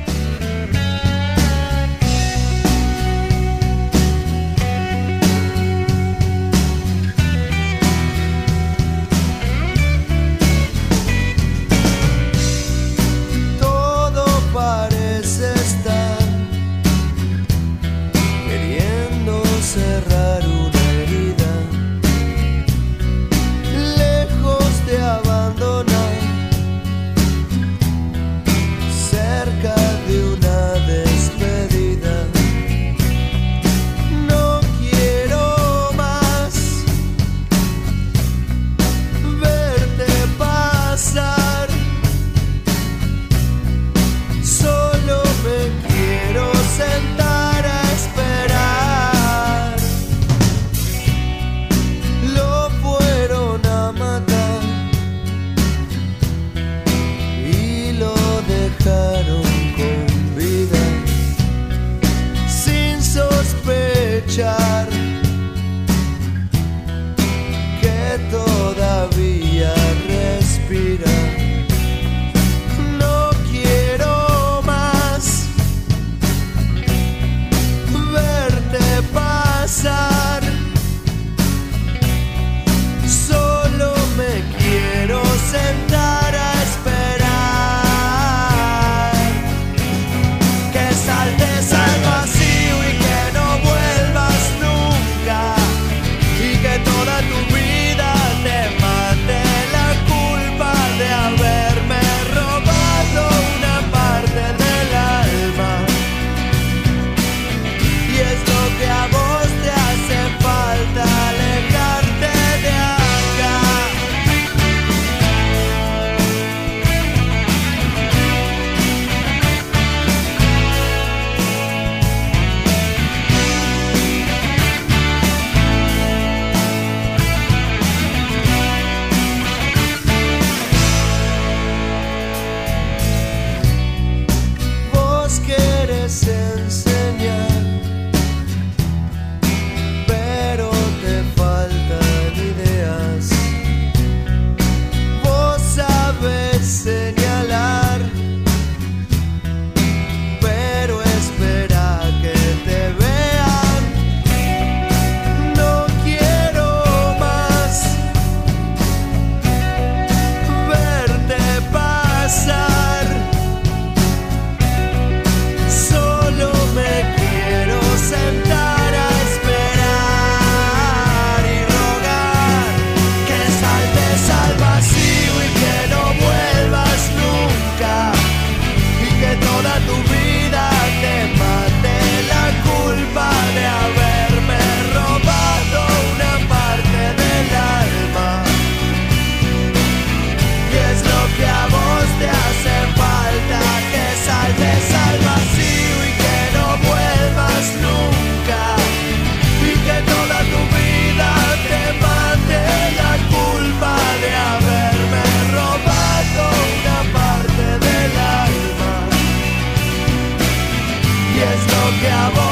que.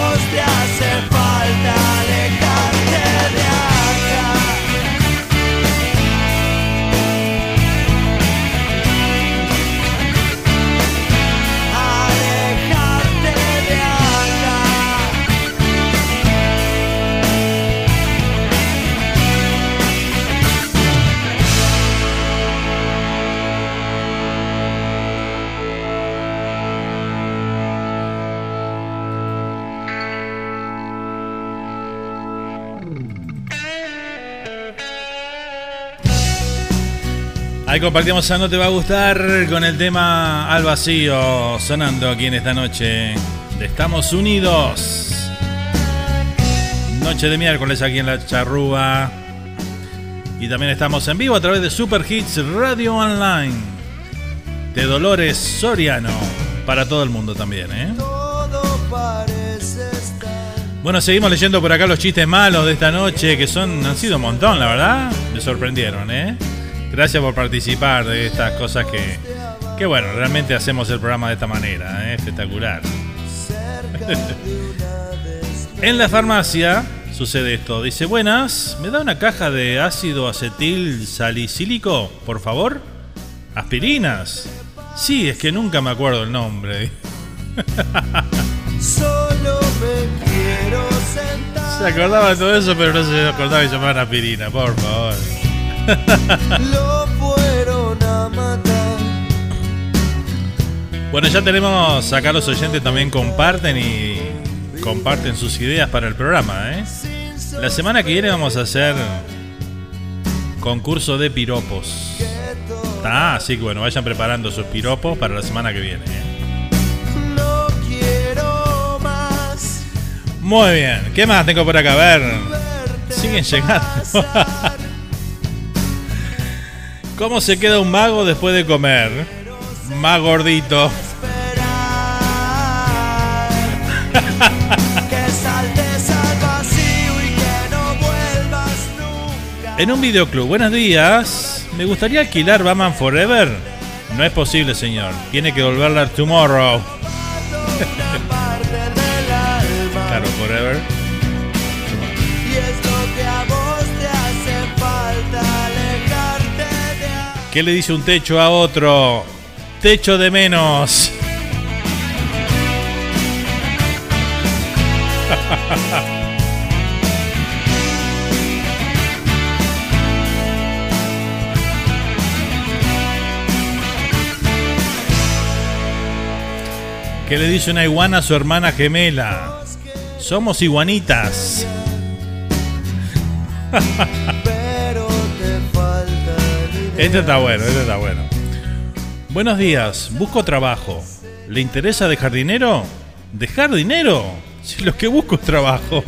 Compartimos a No Te Va a Gustar con el tema Al Vacío sonando aquí en esta noche de Estamos Unidos. Noche de miércoles aquí en la Charrúa. Y también estamos en vivo a través de Super Hits Radio Online de Dolores Soriano para todo el mundo también, ¿eh? Bueno, seguimos leyendo por acá los chistes malos de esta noche, que son han sido un montón, la verdad. Me sorprendieron, ¿eh? Gracias por participar de estas cosas que, que bueno, realmente hacemos el programa de esta manera, ¿eh? espectacular. en la farmacia sucede esto. Dice, buenas, ¿me da una caja de ácido acetil salicílico, por favor? Aspirinas. Sí, es que nunca me acuerdo el nombre. Solo me quiero sentar. Se acordaba de todo eso, pero no se acordaba de llamar aspirina, por favor. Lo fueron a matar. Bueno, ya tenemos acá los oyentes también comparten y comparten sus ideas para el programa, ¿eh? La semana que viene vamos a hacer concurso de piropos. Ah, así que bueno, vayan preparando sus piropos para la semana que viene. ¿eh? No quiero más. Muy bien, ¿qué más tengo por acá? A ver, siguen llegando. ¿Cómo se queda un mago después de comer? Más gordito. En un videoclub, buenos días. Me gustaría alquilar Batman Forever. No es posible, señor. Tiene que devolverla tomorrow. ¿Qué le dice un techo a otro? Techo de menos. ¿Qué le dice una iguana a su hermana gemela? Somos iguanitas. Este está bueno, este está bueno. Buenos días, busco trabajo. ¿Le interesa dejar dinero? ¿Dejar dinero? Si lo que busco es trabajo.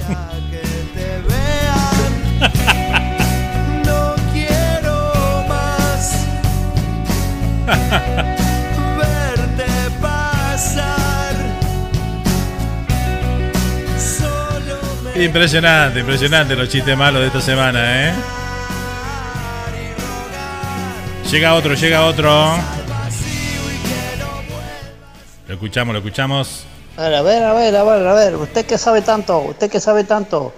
Verte pasar. Solo Impresionante, impresionante los chistes malos de esta semana, ¿eh? Llega otro, llega otro. Lo escuchamos, lo escuchamos. A ver, a ver, a ver, a ver, a ver, usted que sabe tanto, usted que sabe tanto,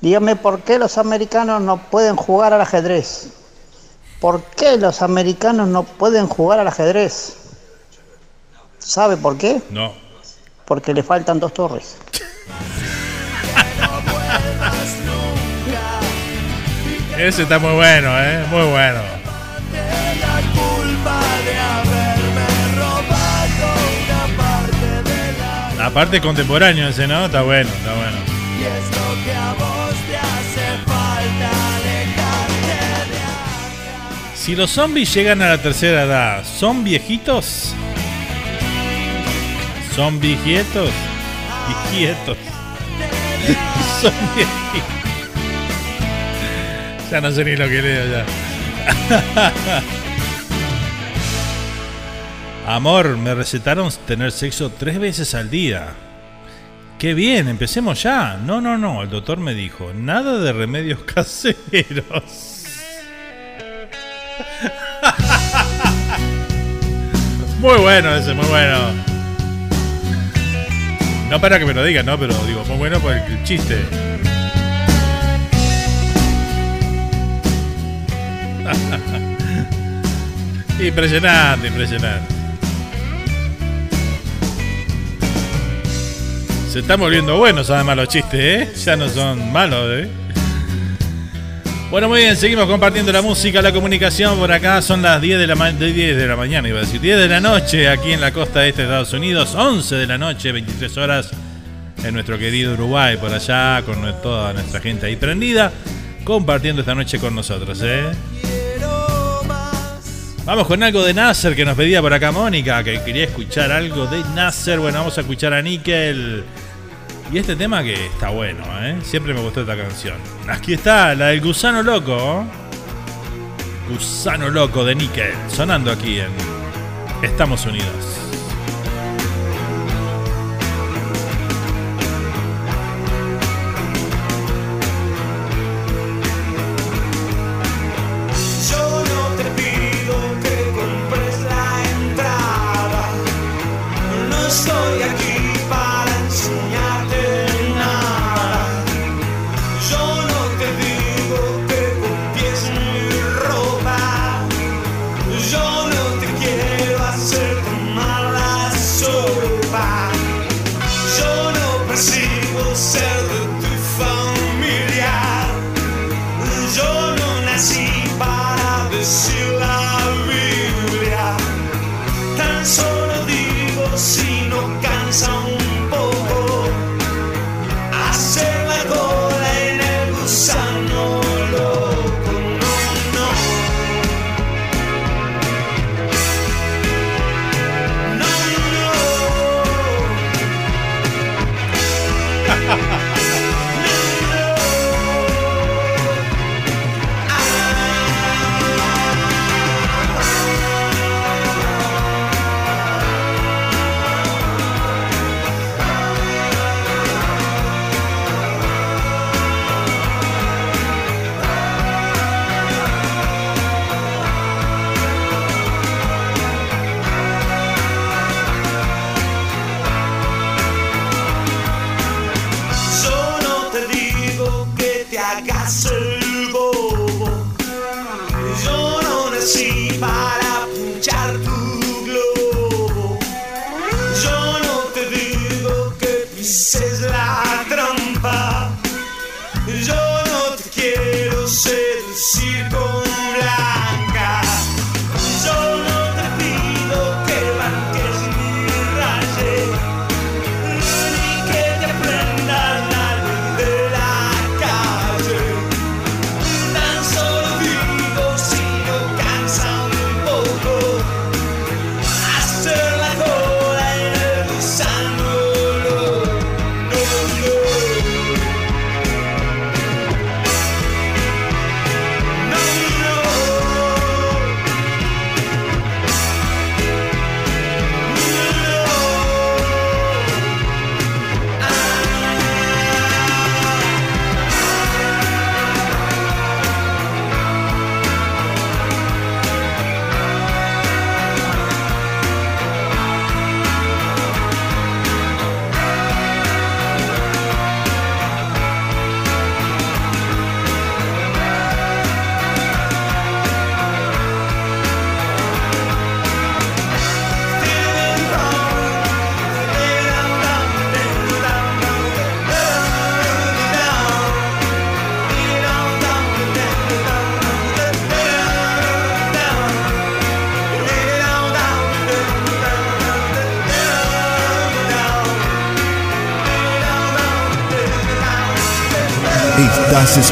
dígame por qué los americanos no pueden jugar al ajedrez. ¿Por qué los americanos no pueden jugar al ajedrez? ¿Sabe por qué? No. Porque le faltan dos torres. Ese está muy bueno, ¿eh? Muy bueno. Aparte contemporáneo ese, ¿no? Está bueno, está bueno. y es lo que a vos te hace falta de ahí. Si los zombies llegan a la tercera edad, ¿son viejitos? ¿Son viejitos? Viejitos. Son viejitos. Ya no sé ni lo que leo ya. Amor, me recetaron tener sexo tres veces al día. Qué bien, empecemos ya. No, no, no, el doctor me dijo, nada de remedios caseros. Muy bueno ese, muy bueno. No para que me lo digan, no, pero digo, muy bueno por el chiste. impresionante, impresionante. Se están volviendo buenos además los chistes, ¿eh? Ya no son malos, ¿eh? Bueno, muy bien, seguimos compartiendo la música, la comunicación. Por acá son las 10 de la, ma- de 10 de la mañana, iba a decir, 10 de la noche aquí en la costa este de Estados Unidos, 11 de la noche, 23 horas en nuestro querido Uruguay, por allá, con toda nuestra gente ahí prendida, compartiendo esta noche con nosotros, ¿eh? Vamos con algo de Nasser que nos pedía por acá Mónica, que quería escuchar algo de Nasser. Bueno, vamos a escuchar a Nickel. Y este tema que está bueno, ¿eh? Siempre me gustó esta canción. Aquí está, la del gusano loco. Gusano loco de Nickel, sonando aquí en Estamos Unidos.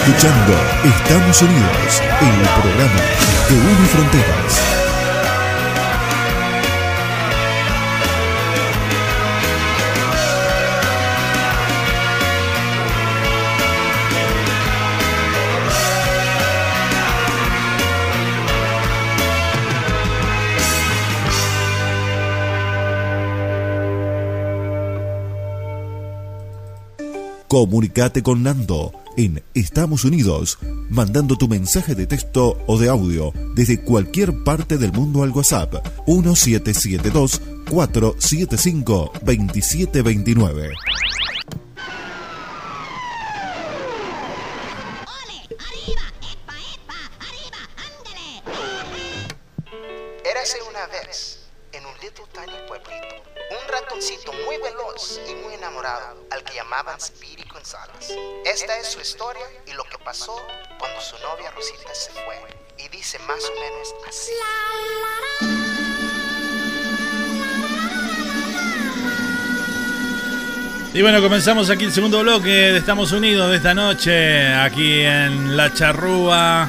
escuchando Estamos Unidos, en el programa de Unifronteras. Comunicate con Nando en Estamos Unidos, mandando tu mensaje de texto o de audio desde cualquier parte del mundo al WhatsApp 1772 475 2729. bueno, comenzamos aquí el segundo bloque de Estamos Unidos de esta noche, aquí en La Charrúa.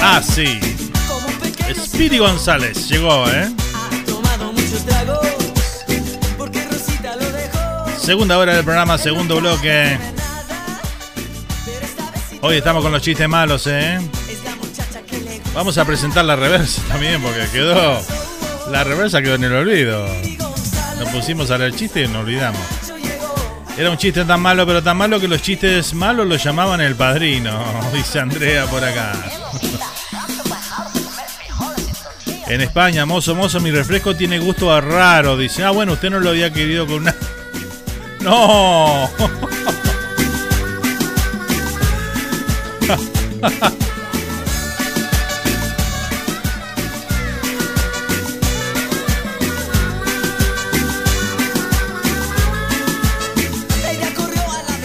Ah, sí. Speedy González llegó, ¿eh? Segunda hora del programa, segundo bloque. Hoy estamos con los chistes malos, ¿eh? Vamos a presentar la reversa también porque quedó la reversa quedó en el olvido. Nos pusimos a leer chiste y nos olvidamos. Era un chiste tan malo, pero tan malo que los chistes malos los llamaban el padrino, dice Andrea por acá. En España, mozo, mozo, mi refresco tiene gusto a raro. Dice, ah, bueno, usted no lo había querido con una. ¡No!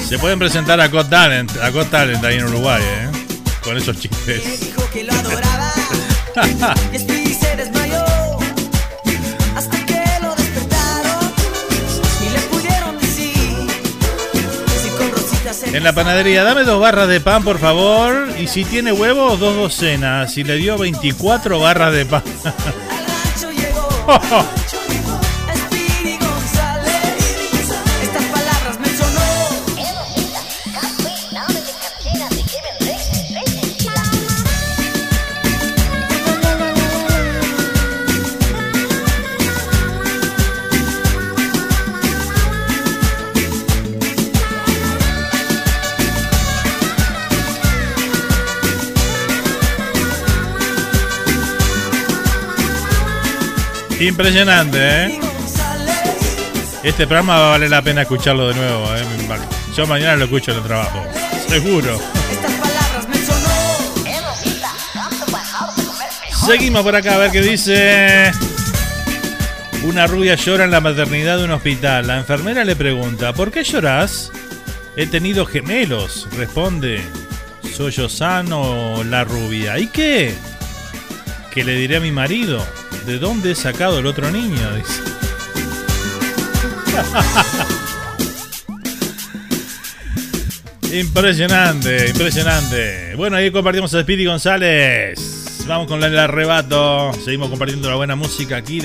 Se pueden presentar a Got Talent, a Got Talent ahí en Uruguay, ¿eh? Con esos chistes. En la panadería, dame dos barras de pan, por favor. Y si tiene huevos, dos docenas. Y le dio 24 barras de pan. Impresionante, ¿eh? Este programa va a valer la pena escucharlo de nuevo, ¿eh? Yo mañana lo escucho en el trabajo, seguro. Seguimos por acá a ver qué dice. Una rubia llora en la maternidad de un hospital. La enfermera le pregunta, ¿por qué lloras? He tenido gemelos, responde. ¿Soy yo sano la rubia? ¿Y qué? ¿Qué le diré a mi marido? ¿De dónde he sacado el otro niño? Dice. impresionante, impresionante. Bueno, ahí compartimos a Speedy González. Vamos con el arrebato. Seguimos compartiendo la buena música aquí.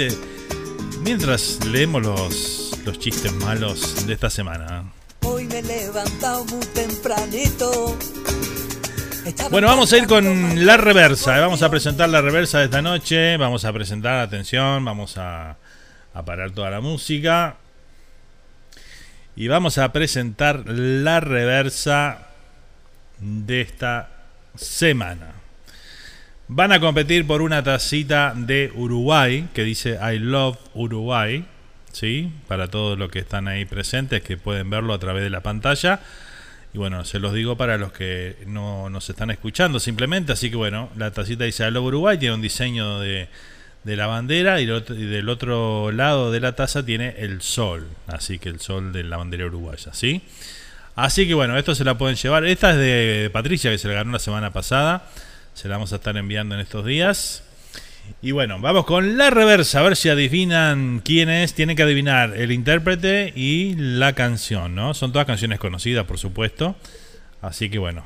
Mientras leemos los, los chistes malos de esta semana. Hoy me he levantado muy tempranito. Bueno, vamos a ir con la reversa. ¿eh? Vamos a presentar la reversa de esta noche. Vamos a presentar, atención, vamos a, a parar toda la música. Y vamos a presentar la reversa de esta semana. Van a competir por una tacita de Uruguay que dice I love Uruguay. ¿Sí? Para todos los que están ahí presentes que pueden verlo a través de la pantalla. Y bueno, se los digo para los que no nos están escuchando simplemente. Así que bueno, la tacita dice Aló Uruguay, tiene un diseño de, de la bandera y, del otro lado de la taza tiene el sol. Así que el sol de la bandera uruguaya, ¿sí? Así que bueno, esto se la pueden llevar. Esta es de Patricia, que se la ganó la semana pasada. Se la vamos a estar enviando en estos días. Y bueno, vamos con la reversa, a ver si adivinan quién es. Tienen que adivinar el intérprete y la canción, ¿no? Son todas canciones conocidas, por supuesto. Así que bueno,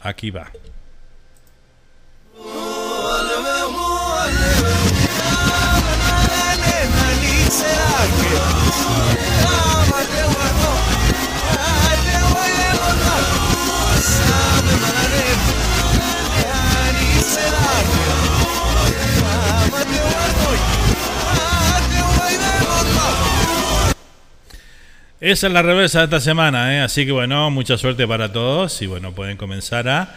aquí va. Esa es la reversa de esta semana, ¿eh? así que bueno, mucha suerte para todos y bueno, pueden comenzar a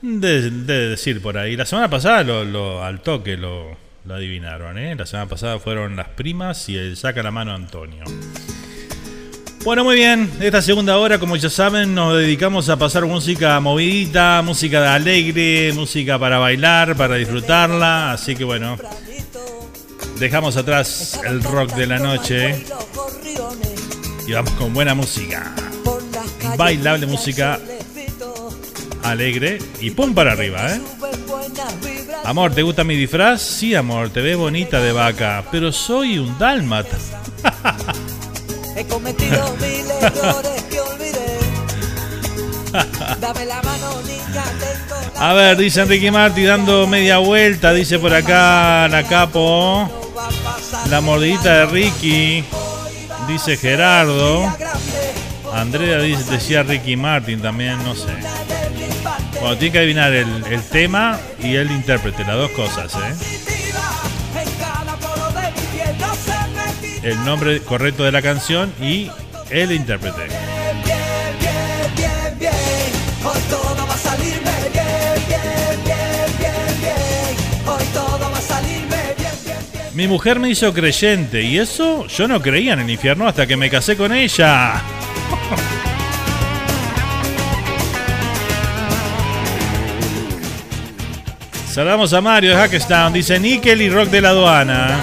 de, decir por ahí. La semana pasada lo, al toque lo, adivinaron, ¿eh? la semana pasada fueron las primas y el saca la mano Antonio. Bueno, muy bien, esta segunda hora, como ya saben, nos dedicamos a pasar música movidita, música alegre, música para bailar, para disfrutarla, así que bueno, dejamos atrás el rock de la noche y vamos con buena música. Bailable música alegre y pum para arriba, ¿eh? Amor, ¿te gusta mi disfraz? Sí, amor, te ves bonita de vaca, pero soy un dálmata. He cometido mil errores que olvidé. Dame la mano, niña, tengo A ver, dice Enrique Martí dando media vuelta, dice por acá la capo. La mordidita de Ricky, dice Gerardo. Andrea dice, decía Ricky Martin también, no sé. Bueno, tiene que adivinar el, el tema y el intérprete, las dos cosas, ¿eh? El nombre correcto de la canción y el intérprete. Mi mujer me hizo creyente y eso yo no creía en el infierno hasta que me casé con ella. Saludamos a Mario de Hackestown, dice Nickel y Rock de la aduana.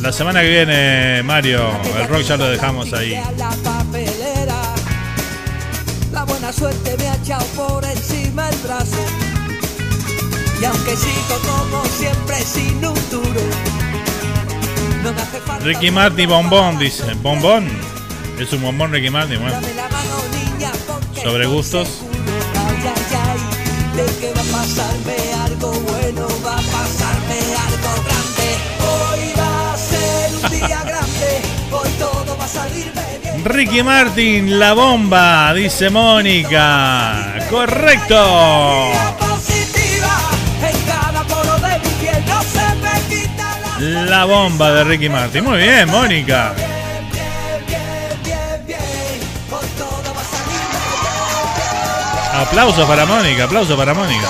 La semana que viene, Mario, el rock ya lo dejamos ahí. Y aunque sigo como siempre sin un duro, no me hace falta Ricky Martin bombón, dice. ¿Bombón? Es un bombón Ricky Martin, bueno. Dame la mano, niña, porque Sobre gustos. Ay, ay, ay, de que va a pasarme algo bueno, va a pasarme algo grande. Hoy va a ser un día grande, hoy todo va a salirme bien. Ricky Martin, la bomba, dice Mónica. Correcto. La bomba de Ricky Martin. Muy bien, Mónica. Aplausos para Mónica, aplausos para Mónica.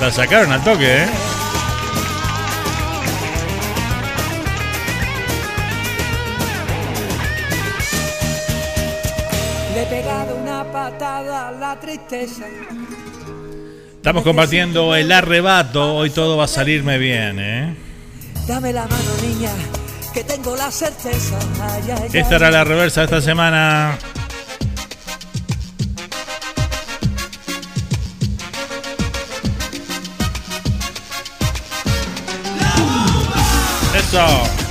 La sacaron al toque, ¿eh? Le he pegado una patada a la tristeza. Estamos compartiendo el arrebato. Hoy todo va a salirme bien, ¿eh? Dame la mano, niña, que tengo la certeza. Ay, ay, ay. Esta era la reversa de esta semana. Eso.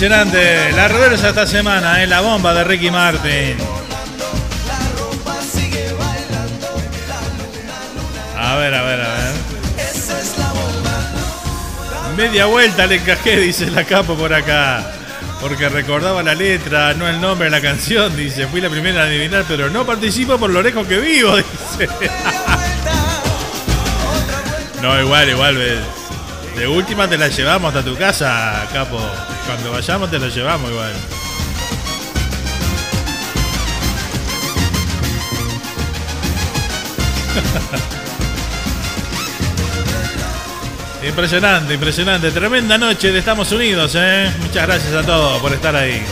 Impresionante. La reversa esta semana, es la bomba de Ricky Martin. A ver, a ver, a ver. Media vuelta le encajé, dice la capo por acá. Porque recordaba la letra, no el nombre de la canción, dice. Fui la primera a adivinar, pero no participo por lo lejos que vivo, dice. No, igual, igual. ves. De última te la llevamos hasta tu casa, capo. Cuando vayamos te la llevamos igual. Impresionante, impresionante. Tremenda noche de Estados Unidos, ¿eh? Muchas gracias a todos por estar ahí.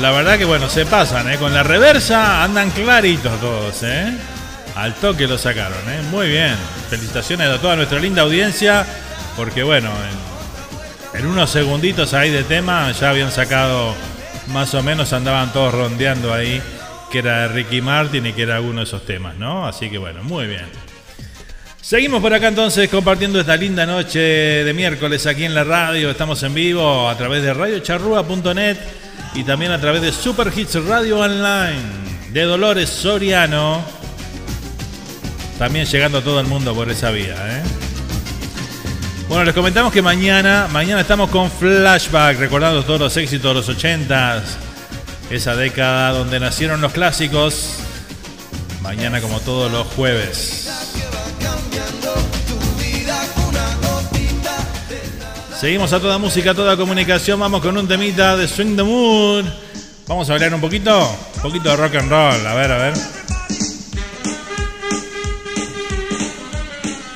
La verdad que bueno, se pasan, ¿eh? Con la reversa andan claritos todos, ¿eh? Al toque lo sacaron, ¿eh? Muy bien. Felicitaciones a toda nuestra linda audiencia, porque bueno, en, unos segunditos ahí de tema ya habían sacado más o menos, andaban todos rondeando ahí, que era Ricky Martin y que era uno de esos temas, ¿no? Así que bueno, muy bien. Seguimos por acá entonces compartiendo esta linda noche de miércoles aquí en la radio. Estamos en vivo a través de radiocharrúa.net y también a través de Super Hits Radio Online de Dolores Soriano. También llegando a todo el mundo por esa vía. ¿eh? Bueno, les comentamos que mañana, mañana estamos con Flashback, recordando todos los éxitos de los 80s, esa década donde nacieron los clásicos. Mañana como todos los jueves. Seguimos a toda música, a toda comunicación. Vamos con un temita de Swing the Mood. Vamos a hablar un poquito, un poquito de rock and roll. A ver, a ver.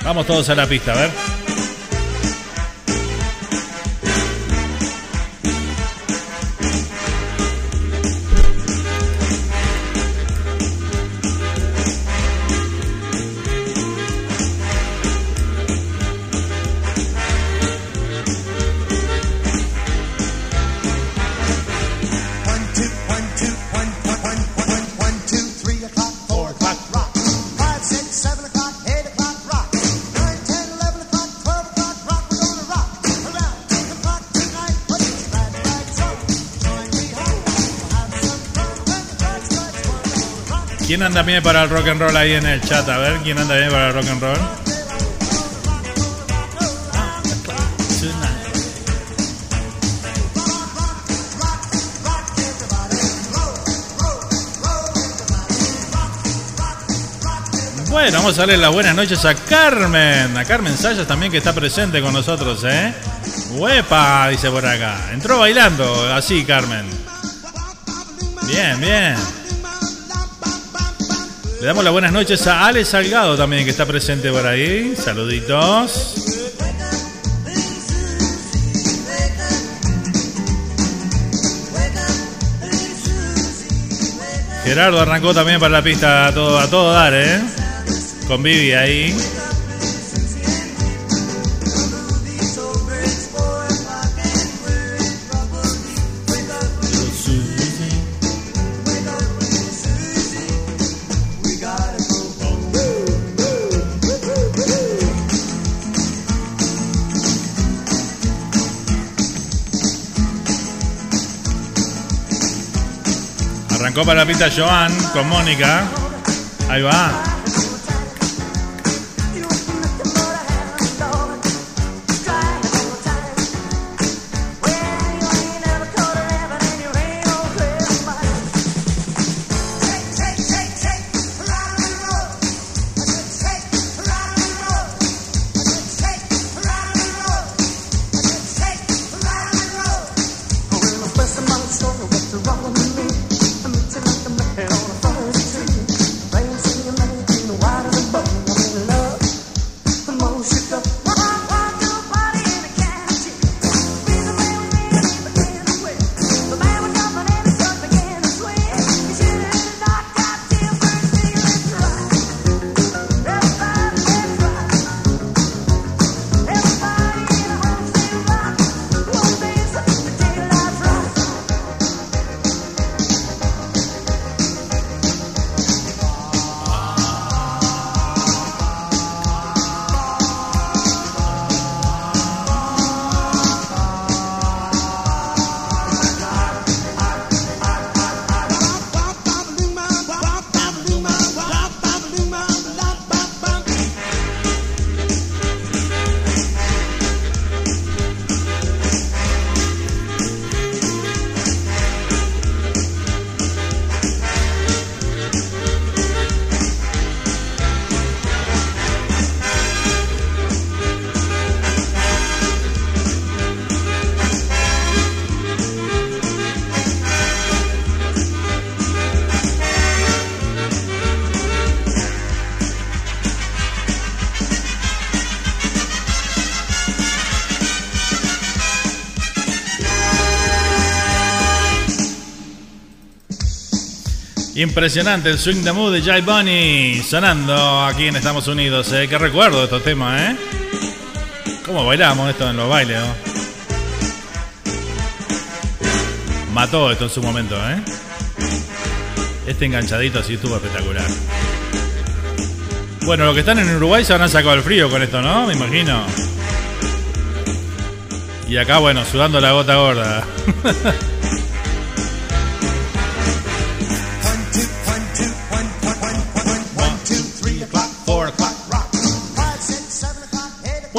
Vamos todos a la pista, a ver. Anda bien para el rock and roll ahí en el chat? A ver, ¿quién anda bien para el rock and roll? Bueno, vamos a darle las buenas noches a Carmen. A Carmen Sayas también que está presente con nosotros, ¿eh? ¡Huepa! Dice por acá. Entró bailando, así, Carmen. Bien, bien. Le damos las buenas noches a Ale Salgado también que está presente por ahí. Saluditos. Gerardo arrancó también para la pista a todo, a todo dar, ¿eh? Con Vivi ahí. Para la pista Joan con Mónica. Ahí va. Impresionante el swing de mood de Jai Bunny sonando aquí en Estados Unidos. ¿eh? Qué recuerdo de estos temas, ¿eh? ¿Cómo bailamos esto en los bailes? Mató esto en su momento, ¿eh? Este enganchadito así estuvo espectacular. Bueno, los que están en Uruguay se habrán sacado el frío con esto, ¿no? Me imagino. Y acá, bueno, sudando la gota gorda.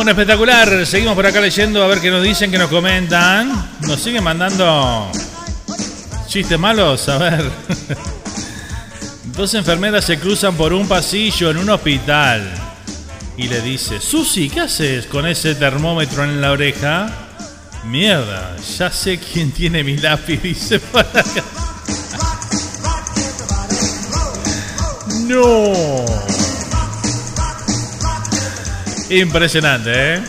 Bueno, espectacular. Seguimos por acá leyendo a ver qué nos dicen, qué nos comentan. Nos siguen mandando chistes malos. A ver. Dos enfermeras se cruzan por un pasillo en un hospital. Y le dice, Susi, ¿qué haces con ese termómetro en la oreja? Mierda, ya sé quién tiene mi lápiz, dice por acá. No. Impresionante, ¿eh?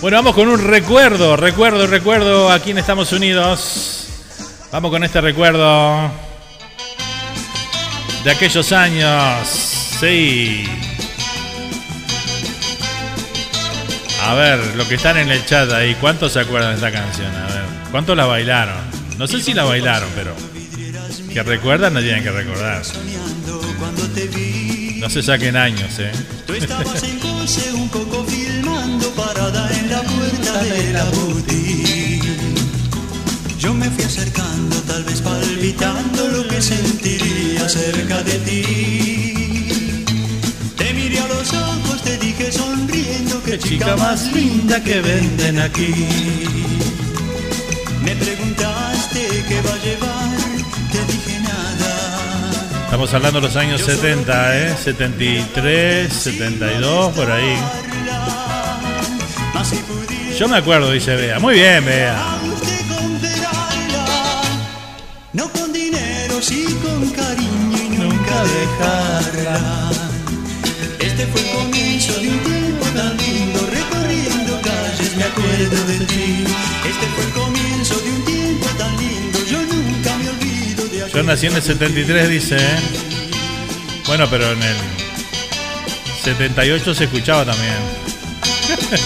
Bueno, vamos con un recuerdo, recuerdo, recuerdo aquí en Estados Unidos. Vamos con este recuerdo de aquellos años. Sí. A ver, lo que están en el chat ahí, ¿cuántos se acuerdan de esta canción? A ver, ¿cuántos la bailaron? No sé si la bailaron, pero que recuerdan no tienen que recordar. No se saquen años, ¿eh? Un poco filmando parada en la puerta de la boutique. Yo me fui acercando, tal vez palpitando lo que sentiría cerca de ti. Te miré a los ojos, te dije sonriendo que chica más linda que venden aquí. Me preguntaste qué va a llevar. Estamos hablando de los años 70, ¿eh? 73, 72, por ahí. Yo me acuerdo, dice Bea. Muy bien, Bea. no con dinero, sí con cariño y nunca dejarla. Este fue el comienzo de un tiempo tan lindo, recorriendo calles me acuerdo de ti. Yo nací en el 73, dice. ¿eh? Bueno, pero en el 78 se escuchaba también.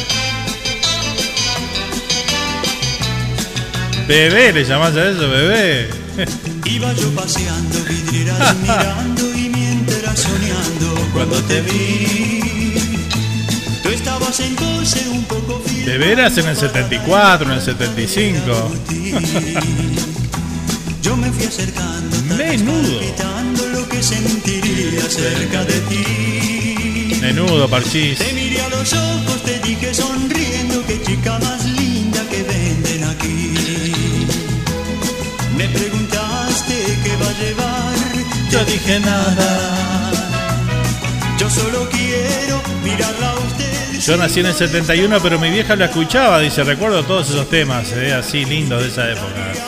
Bebé, le llamás a eso, bebé. Iba yo paseando, vidrieras mirando y mientras soñando cuando te vi. Tú estabas en coche un poco Bebé eras en el 74, en el 75. Yo me fui acercando, Menudo. lo que sentiría cerca de ti. Menudo, parchís. Te miré a los ojos, te dije sonriendo que chica más linda que venden aquí. Me preguntaste qué va a llevar, yo dije nada. Yo solo quiero mirarla a usted. Yo nací en el 71, pero mi vieja la escuchaba, dice, recuerdo todos esos temas, eh, así lindos de esa época.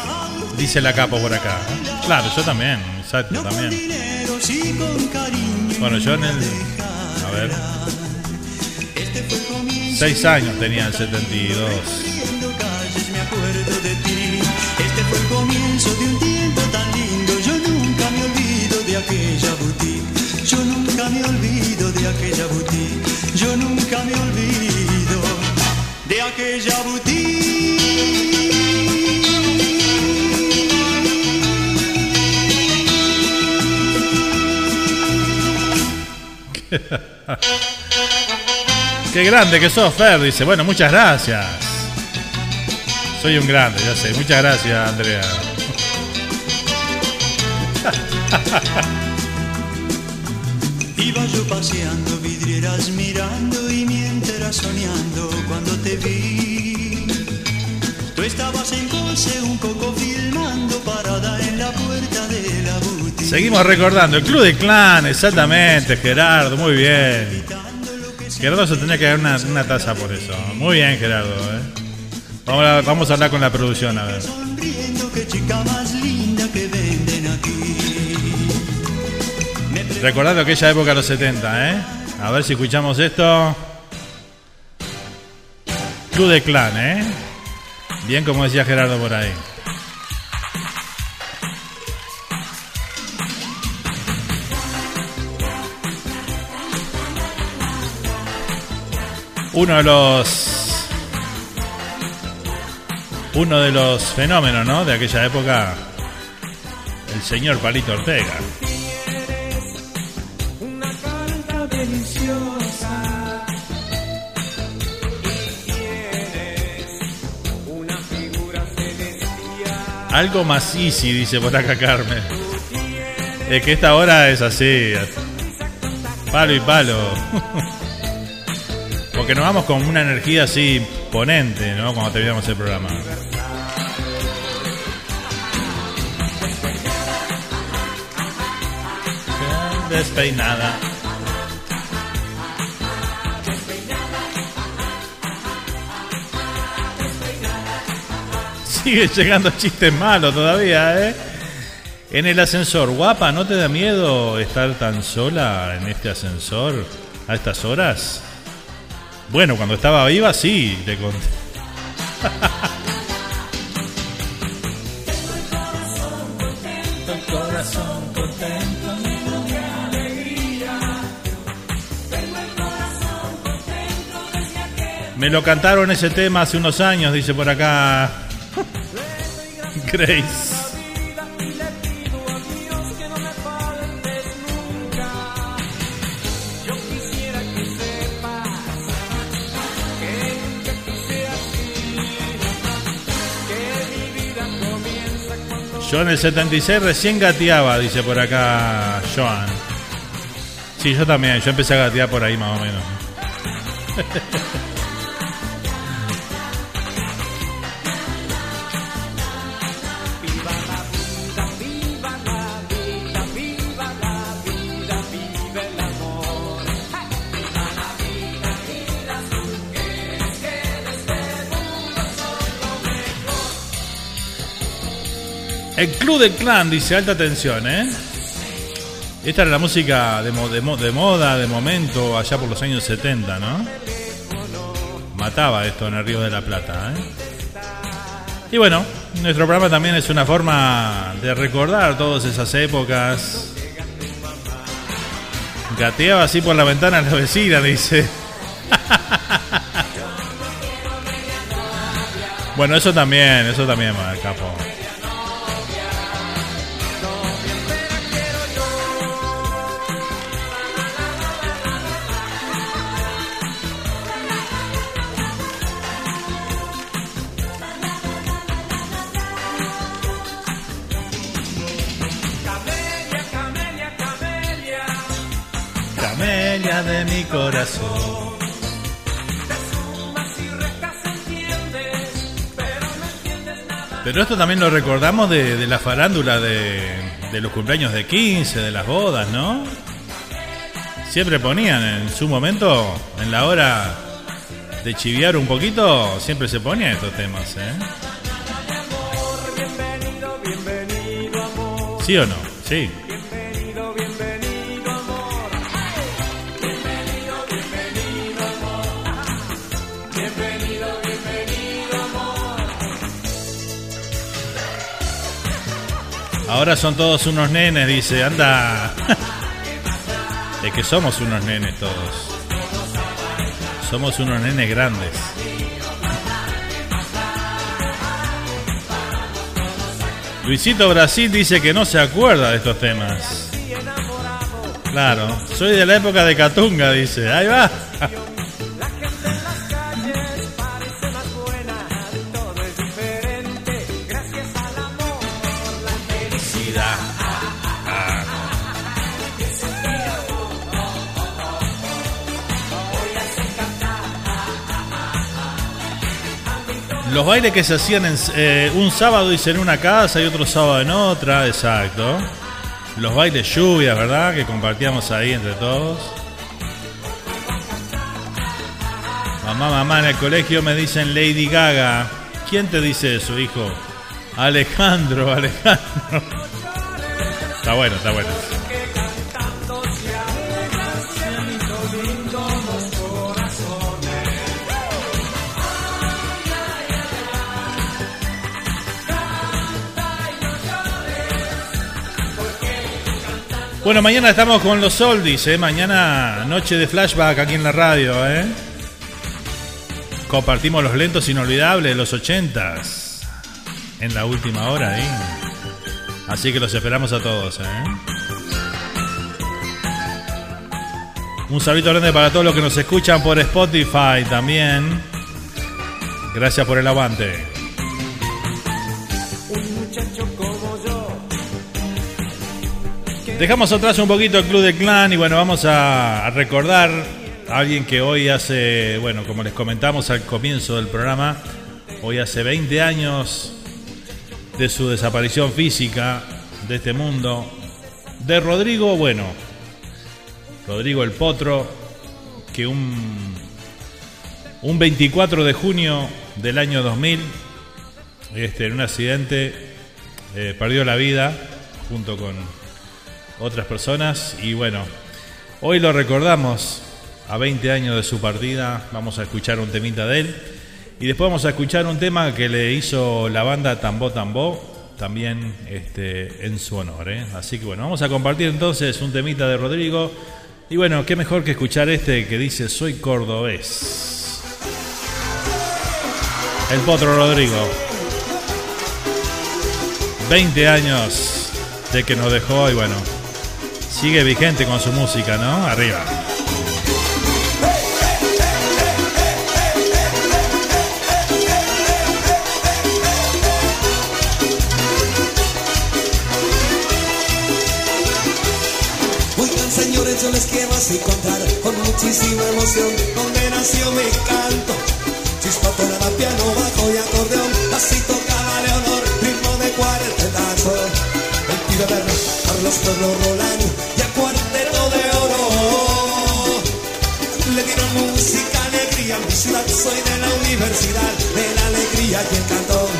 Dice la capo por acá. Claro, yo también, exacto, también. Bueno, yo en el... A ver. Seis años tenía el 72. Recorriendo calles me acuerdo de ti. Este fue el comienzo de un tiempo tan lindo. Yo nunca me olvido de aquella boutique. Yo nunca me olvido de aquella boutique. Yo nunca me olvido de aquella Qué grande que sos, Fer, dice. Bueno, muchas gracias. Soy un grande, ya sé. Muchas gracias, Andrea. Iba yo paseando, vidrieras mirando y mientras soñando cuando te vi. Estabas en un poco filmando parada en la puerta de la boutique. Seguimos recordando. El Club de Clan, exactamente, Gerardo. Muy bien. Gerardo se tenía que dar una, una taza por eso. Muy bien, Gerardo. ¿eh? Vamos, a, vamos a hablar con la producción, a ver. Recordando aquella época de los 70, ¿eh? A ver si escuchamos esto. Club de Clan, ¿eh? Bien como decía Gerardo por ahí. Uno de los uno de los fenómenos, ¿no? De aquella época, el señor Palito Ortega. Algo más easy, dice por acá Carmen. Es que esta hora es así. Palo y palo. Porque nos vamos con una energía así ponente, ¿no? Cuando terminamos el programa. Despeinada. Sigue llegando chistes malos todavía, ¿eh? En el ascensor, guapa, ¿no te da miedo estar tan sola en este ascensor a estas horas? Bueno, cuando estaba viva, sí, te conté. Me lo cantaron ese tema hace unos años, dice por acá. Grace. Yo en el 76 recién gateaba, dice por acá Joan. Sí, yo también, yo empecé a gatear por ahí más o menos. Club del Clan dice alta tensión, ¿eh? Esta era la música de, mo- de mo- de moda, de momento, allá por los años 70, ¿no? Mataba esto en el Río de la Plata, ¿eh? Y bueno, nuestro programa también es una forma de recordar todas esas épocas. Gateaba así por la ventana la vecina, dice. bueno, eso también, eso también, capo. Pero esto también lo recordamos de, de la farándula de, de los cumpleaños de 15, de las bodas, ¿no? Siempre ponían en su momento, en la hora de chiviar un poquito, siempre se ponían estos temas, ¿eh? ¿Sí o no? Sí. Ahora son todos unos nenes, dice, anda. Es que somos unos nenes todos. Somos unos nenes grandes. Luisito Brasil dice que no se acuerda de estos temas. Claro, soy de la época de Catunga, dice. Ahí va. Los bailes que se hacían en, eh, un sábado dice en una casa y otro sábado en otra, exacto. Los bailes lluvia, ¿verdad? Que compartíamos ahí entre todos. Mamá, mamá, en el colegio me dicen Lady Gaga. ¿Quién te dice eso, hijo? Alejandro, Alejandro. Está bueno, está bueno. Bueno, mañana estamos con los Oldies, ¿eh? Mañana noche de flashback aquí en la radio, ¿eh? compartimos los lentos inolvidables de los ochentas en la última hora ahí. Así que los esperamos a todos. ¿eh? Un saludo grande para todos los que nos escuchan por Spotify también. Gracias por el aguante. Dejamos atrás un poquito el Club de Clan y bueno, vamos a recordar a alguien que hoy hace, bueno, como les comentamos al comienzo del programa, hoy hace 20 años de su desaparición física de este mundo. De Rodrigo, bueno, Rodrigo el Potro, que un, un 24 de junio del año 2000, este, en un accidente, eh, perdió la vida junto con otras personas y bueno, hoy lo recordamos a 20 años de su partida, vamos a escuchar un temita de él y después vamos a escuchar un tema que le hizo la banda Tambo Tambo, también este, en su honor. ¿eh? Así que bueno, vamos a compartir entonces un temita de Rodrigo y bueno, qué mejor que escuchar este que dice Soy cordobés. El potro Rodrigo. 20 años de que nos dejó y bueno, sigue vigente con su música, ¿no? Arriba. Oigan señores, yo les quiero así contar con muchísima emoción donde nació mi canto. Chispa tonada, piano, bajo y acordeón, así tocaba Leonor, ritmo de cuartetazo. El tío Verne, Carlos Pueblo Rolando y a cuarteto de oro. Le dieron música, alegría, mi ciudad soy de la universidad, de la alegría y el cantón.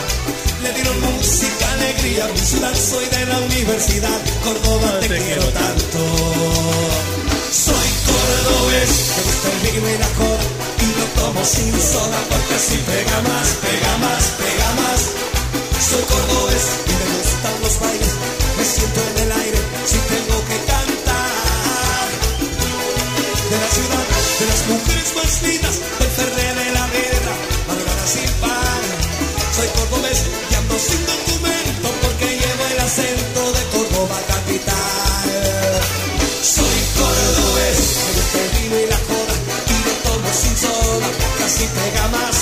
Le dieron música, alegría, mi ciudad soy de la universidad, Córdoba te, quiero tanto. Soy cordobés, me gusta el vino y la cola, y lo tomo sin soda porque así pega más, pega más, pega más. Soy cordobés y me gustan los bailes, me siento en el si tengo que cantar. De la ciudad, de las mujeres más del ferre de la guerra, madrugada sin par. Soy cordobés y ando sin documento porque llevo el acento de Córdoba capital. Soy cordobés, me gusta el y la joda y lo tomo sin soda, casi pega más,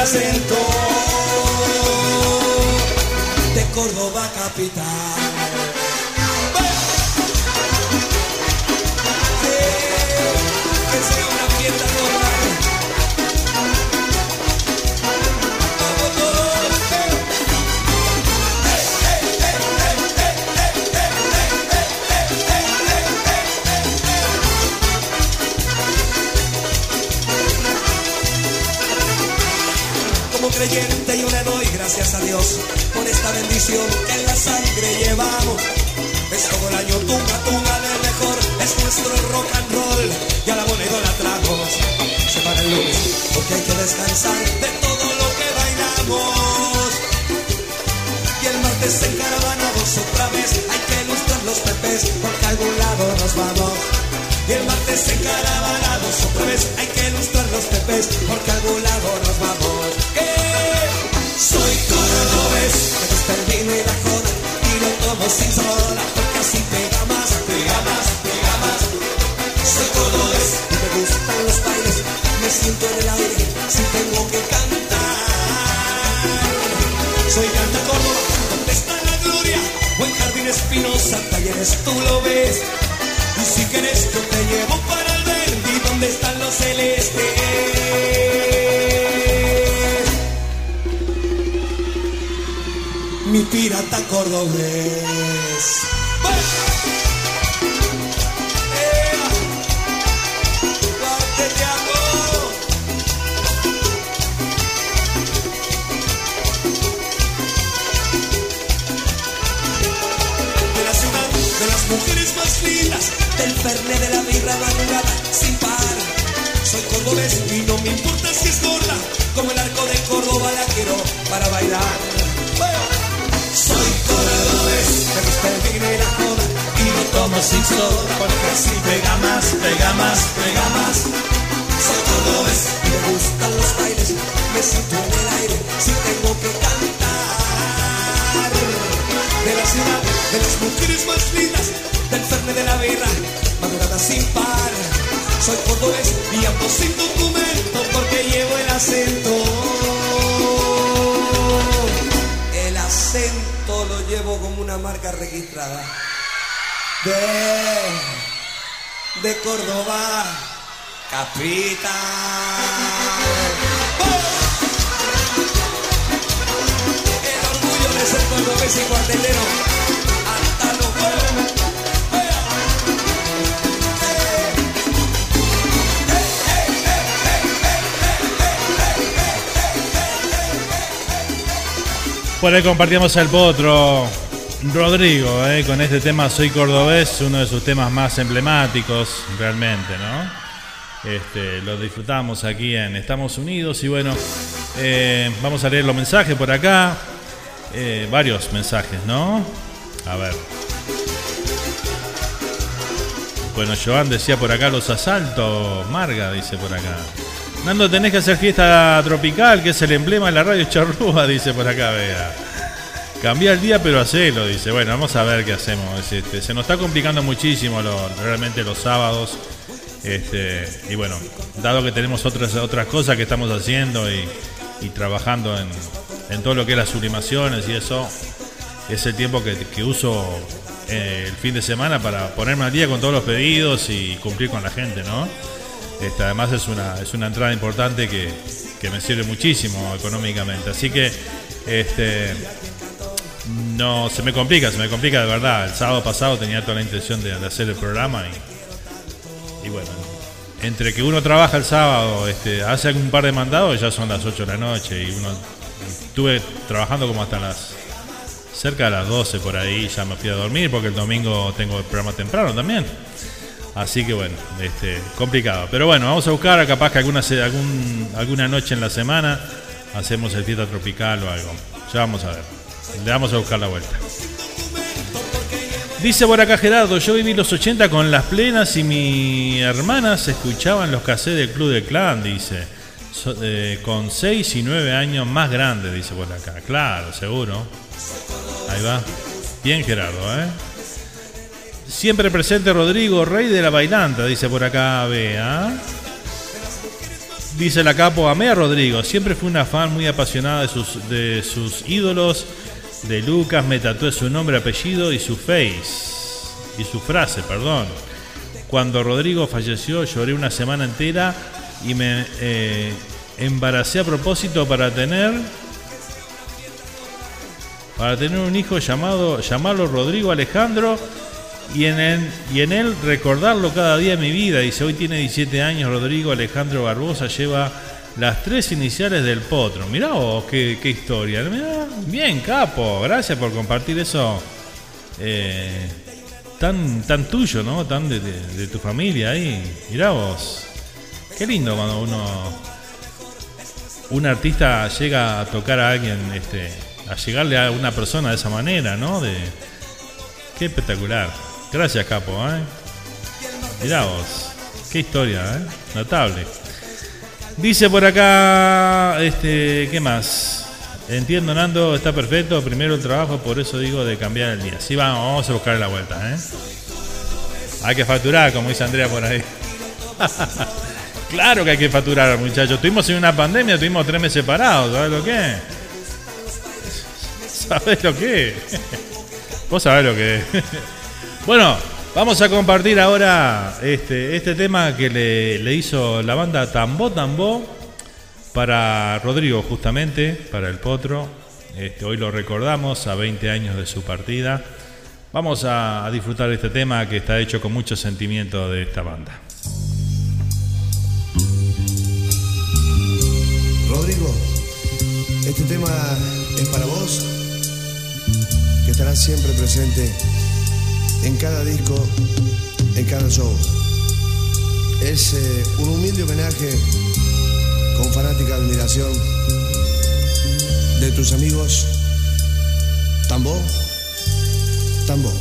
acento de Córdoba capital. Descansar de todo lo que bailamos. Y el martes encaravanados otra vez hay que ilustrar los pepes porque a algún lado nos vamos. Y el martes encaravanados otra vez hay que ilustrar los pepes porque a algún lado nos vamos. ¿Qué? Soy cordobés, me gusta y la joda y lo tomo sin soda porque así pega más, pega más, pega más. Soy cordobés y me gustan los bailes, me siento en el aire tú lo ves. Y si quieres yo te llevo para el verde, ¿y dónde están los celestes? Mi pirata cordobés. Porque así pega más, pega más, pega más. Soy cordobés me gustan los bailes, me siento en el aire si tengo que cantar. De la ciudad, de las mujeres más lindas, del fernet de la birra, madrugada sin par. Soy cordobés y ando sin documento porque llevo el acento. El acento lo llevo como una marca registrada. De, de Córdoba, capital. El orgullo de ser cordobés y cuartelero. Hasta los huevos. Por ahí compartíamos el potro Rodrigo, eh, con este tema Soy Cordobés, uno de sus temas más emblemáticos realmente, ¿no? Este, lo disfrutamos aquí en Estamos Unidos y bueno, eh, vamos a leer los mensajes por acá, Eh, varios mensajes, ¿no? A ver. Bueno, Joan decía por acá los asaltos, Marga dice por acá. Nando, tenés que hacer fiesta tropical, que es el emblema de la radio charrúa, dice por acá, vea. Cambia el día, pero hacelo, dice. Bueno, vamos a ver qué hacemos. Es, este, se nos está complicando muchísimo realmente los sábados. Este, y bueno, dado que tenemos otras, otras cosas que estamos haciendo y, trabajando en, todo lo que es las sublimaciones y eso, es el tiempo que, que uso eh, el fin de semana para ponerme al día con todos los pedidos y cumplir con la gente, ¿no? Este, además es una, es una entrada importante que, que me sirve muchísimo económicamente. Así que este, no se me complica, se me complica de verdad. El sábado pasado tenía toda la intención de, hacer el programa y, bueno, entre que uno trabaja el sábado, este, hace un par de mandados, ya son las 8 de la noche y uno estuve trabajando como hasta las cerca de las 12 por ahí, ya me fui a dormir porque el domingo tengo el programa temprano también. Así que bueno, este, complicado. Pero bueno, vamos a buscar capaz que alguna, algún, alguna noche en la semana hacemos el fiesta tropical o algo. Ya vamos a ver. Le vamos a buscar la vuelta. Dice por acá Gerardo, yo viví los 80 con las plenas y mi hermana se escuchaban los cassettes del Club de Clan, dice. Eh, con 6 y 9 años más grande, dice por acá. Claro, seguro. Ahí va. Bien Gerardo, ¿eh? Siempre presente Rodrigo, rey de la bailanta, dice por acá Bea. Dice la capo, amé a Rodrigo, siempre fui una fan muy apasionada de sus, de sus ídolos, de Lucas, me tatué su nombre, apellido y su face, y su frase, perdón. Cuando Rodrigo falleció lloré una semana entera y me eh, embaracé a propósito para tener para tener un hijo llamado llamarlo Rodrigo Alejandro y en, y en él recordarlo cada día de mi vida. Dice, hoy tiene 17 años, Rodrigo Alejandro Barbosa lleva las tres iniciales del potro. Mirá vos, qué, historia. Mirá, bien, capo, gracias por compartir eso eh, tan, tan tuyo, ¿no? Tan de tu familia ahí. Mirá vos. Qué lindo cuando uno, un artista llega a tocar a alguien, este, a llegarle a una persona de esa manera, ¿no? De, qué espectacular. Gracias, Capo, ¿eh? Mirá vos. Qué historia, ¿eh? Notable. Dice por acá, este, ¿qué más? Entiendo, Nando, está perfecto. Primero el trabajo, por eso digo de cambiar el día. Sí, vamos, a buscar la vuelta, ¿eh? Hay que facturar, como dice Andrea por ahí. claro que hay que facturar, muchachos. Estuvimos en una pandemia, tuvimos tres meses parados, ¿sabes lo que es? ¿Sabes lo que? Vos sabés lo que bueno, vamos a compartir ahora este, este tema que le, hizo la banda Tambo Tambo para Rodrigo, justamente, para el Potro. Este, hoy lo recordamos a 20 años de su partida. Vamos a, disfrutar este tema que está hecho con mucho sentimiento de esta banda. Rodrigo, este tema es para vos, que estarás siempre presente en cada disco, en cada show. Es eh, un humilde homenaje con fanática admiración de tus amigos Tambo, Tambo.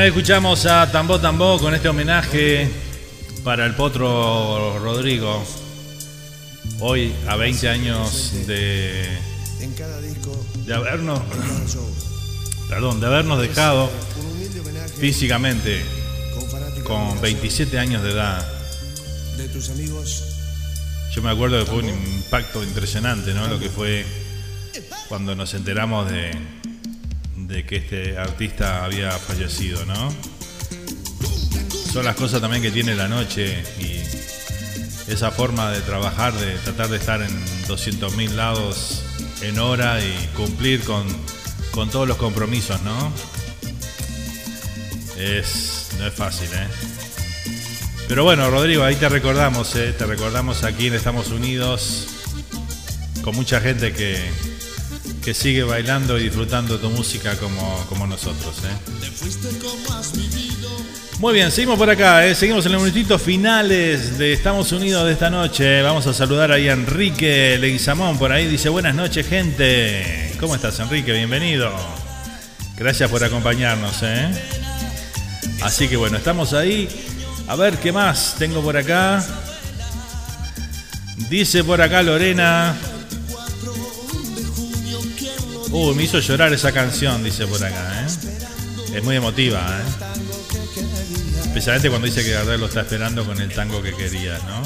Bueno, ahí escuchamos a Tambo Tambo con este homenaje para el potro Rodrigo. Hoy, a 20 años de, de habernos, perdón, de habernos dejado físicamente con fanática con admiración 27 años de edad. de tus amigos Yo me acuerdo que fue un impacto impresionante, ¿no? Lo que fue cuando nos enteramos de, de que este artista había fallecido, ¿no? Son las cosas también que tiene la noche y esa forma de trabajar, de tratar de estar en 200.000 lados en hora y cumplir con, con todos los compromisos, ¿no? Es, no es fácil, ¿eh? Pero bueno, Rodrigo, ahí te recordamos, ¿eh? te recordamos aquí en Estamos Unidos, con mucha gente que, que sigue bailando y disfrutando tu música como, como nosotros. ¿eh? Muy bien, seguimos por acá, ¿eh? seguimos en los minutitos finales de Estamos Unidos de esta noche. Vamos a saludar ahí a Enrique Leguizamón, por ahí dice buenas noches gente. ¿Cómo estás Enrique? Bienvenido. Gracias por acompañarnos. ¿eh? Así que bueno, estamos ahí. A ver, ¿qué más tengo por acá? Dice por acá Lorena. Uh, me hizo llorar esa canción, dice por acá, ¿eh? Es muy emotiva, ¿eh? Especialmente cuando dice que Gardel lo está esperando con el tango que quería, ¿no?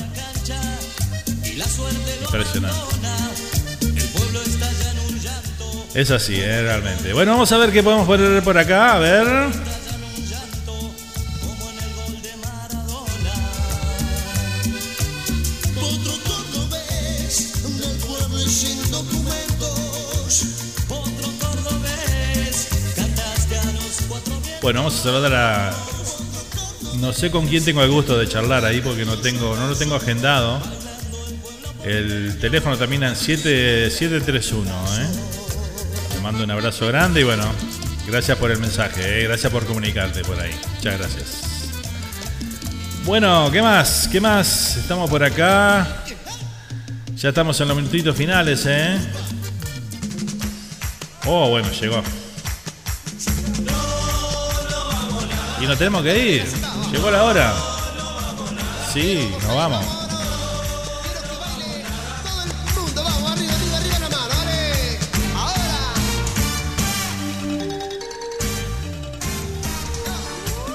Impresionante. Es así, ¿eh? realmente. Bueno, vamos a ver qué podemos poner por acá. A ver. Bueno, vamos a saludar a. No sé con quién tengo el gusto de charlar ahí porque no tengo, no lo tengo agendado. El teléfono termina en 7, 731, ¿eh? Te mando un abrazo grande y bueno, gracias por el mensaje, ¿eh? gracias por comunicarte por ahí. Muchas gracias. Bueno, ¿qué más? ¿Qué más? Estamos por acá. Ya estamos en los minutitos finales, ¿eh? Oh, bueno, llegó. Y nos tenemos que ir. Llegó la hora. Sí, nos vamos.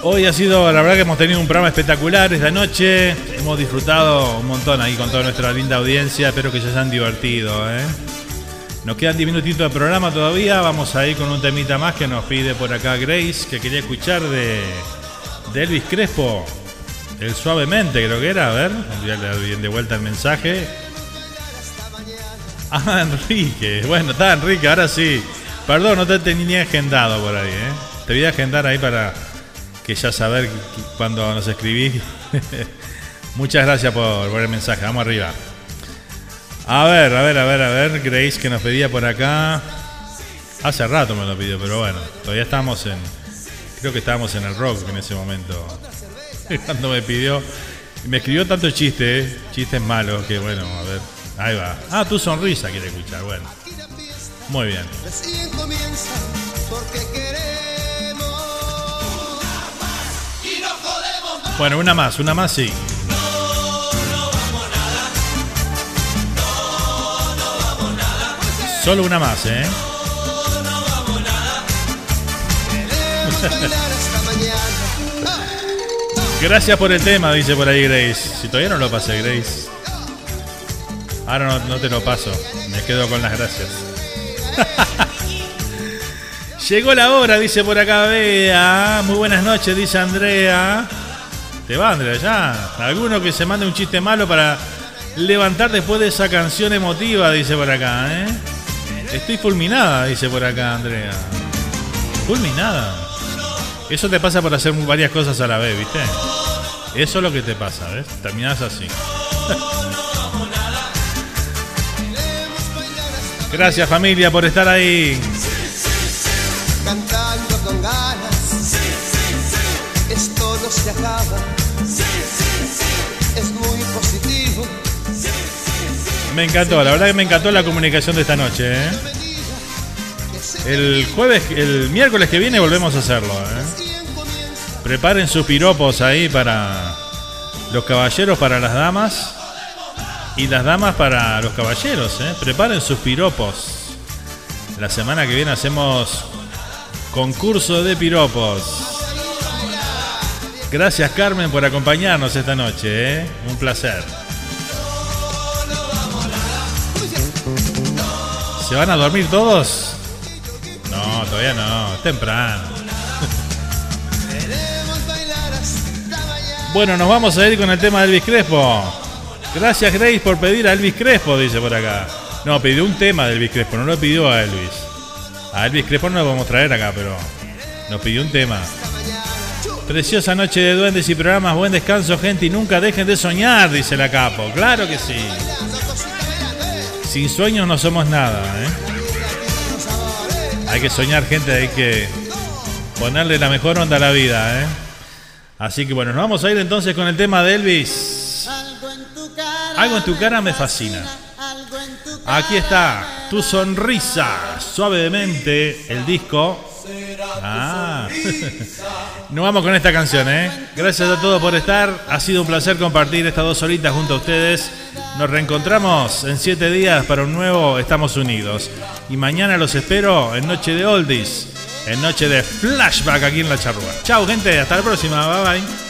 Hoy ha sido, la verdad que hemos tenido un programa espectacular esta noche. Hemos disfrutado un montón ahí con toda nuestra linda audiencia. Espero que se hayan divertido. ¿eh? Nos quedan 10 minutitos de programa todavía. Vamos a ir con un temita más que nos pide por acá Grace, que quería escuchar de, Elvis Crespo. El suavemente, creo que era. A ver, ya le doy de vuelta el mensaje. Ah, Enrique. Bueno, está Enrique, ahora sí. Perdón, no te tenía agendado por ahí, ¿eh? Te voy a agendar ahí para que ya saber cuando nos escribís. Muchas gracias por, por el mensaje. Vamos arriba. A ver, a ver, a ver, a ver. Grace que nos pedía por acá. Hace rato me lo pidió, pero bueno, todavía estamos en. Creo que estábamos en el rock en ese momento. Cuando me pidió. y Me escribió tanto chiste, ¿eh? chistes malos, que bueno, a ver. Ahí va. Ah, tu sonrisa quiere escuchar, bueno. Muy bien. Recién comienza porque queremos. Bueno, una más, una más sí. Solo una más, ¿eh? Gracias por el tema, dice por ahí Grace. Si todavía no lo pasé, Grace. Ahora no, no te lo paso. Me quedo con las gracias. Llegó la hora, dice por acá Bea. Muy buenas noches, dice Andrea. Te va, Andrea, ya. Alguno que se mande un chiste malo para levantar después de esa canción emotiva, dice por acá, ¿eh? Estoy fulminada, dice por acá Andrea. Fulminada. Eso te pasa por hacer varias cosas a la vez, ¿viste? Eso es lo que te pasa, ¿ves? Terminás así. Gracias familia por estar ahí. Cantando con Me encantó, la verdad que me encantó la comunicación de esta noche. ¿eh? El jueves, el miércoles que viene volvemos a hacerlo. ¿eh? Preparen sus piropos ahí para los caballeros, para las damas. Y las damas para los caballeros. ¿eh? Preparen sus piropos. La semana que viene hacemos concurso de piropos. Gracias Carmen por acompañarnos esta noche. ¿eh? Un placer. ¿Se van a dormir todos? No, todavía no, es temprano. Bueno, nos vamos a ir con el tema de Elvis Crespo. Gracias Grace por pedir a Elvis Crespo, dice por acá. No, pidió un tema de Elvis Crespo, no lo pidió a Elvis. A Elvis Crespo no lo vamos a traer acá, pero nos pidió un tema. Preciosa noche de duendes y programas, buen descanso gente y nunca dejen de soñar, dice la capo. Claro que sí. Sin sueños no somos nada, ¿eh? Hay que soñar, gente, hay que ponerle la mejor onda a la vida, ¿eh? Así que bueno, nos vamos a ir entonces con el tema de Elvis. Algo en tu cara me fascina. Aquí está, tu sonrisa, suavemente, el disco. Ah. Nos vamos con esta canción, ¿eh? Gracias a todos por estar. Ha sido un placer compartir estas dos horitas junto a ustedes. Nos reencontramos en siete días para un nuevo Estamos Unidos. Y mañana los espero en Noche de Oldies, en Noche de Flashback aquí en La Charrúa. Chao, gente. Hasta la próxima. Bye bye.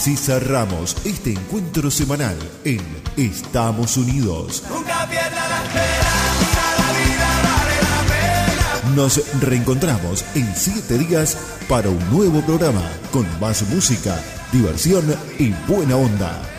Así cerramos este encuentro semanal en Estamos Unidos. Nunca pierda la esperanza, la vida vale la pena. Nos reencontramos en siete días para un nuevo programa con más música, diversión y buena onda.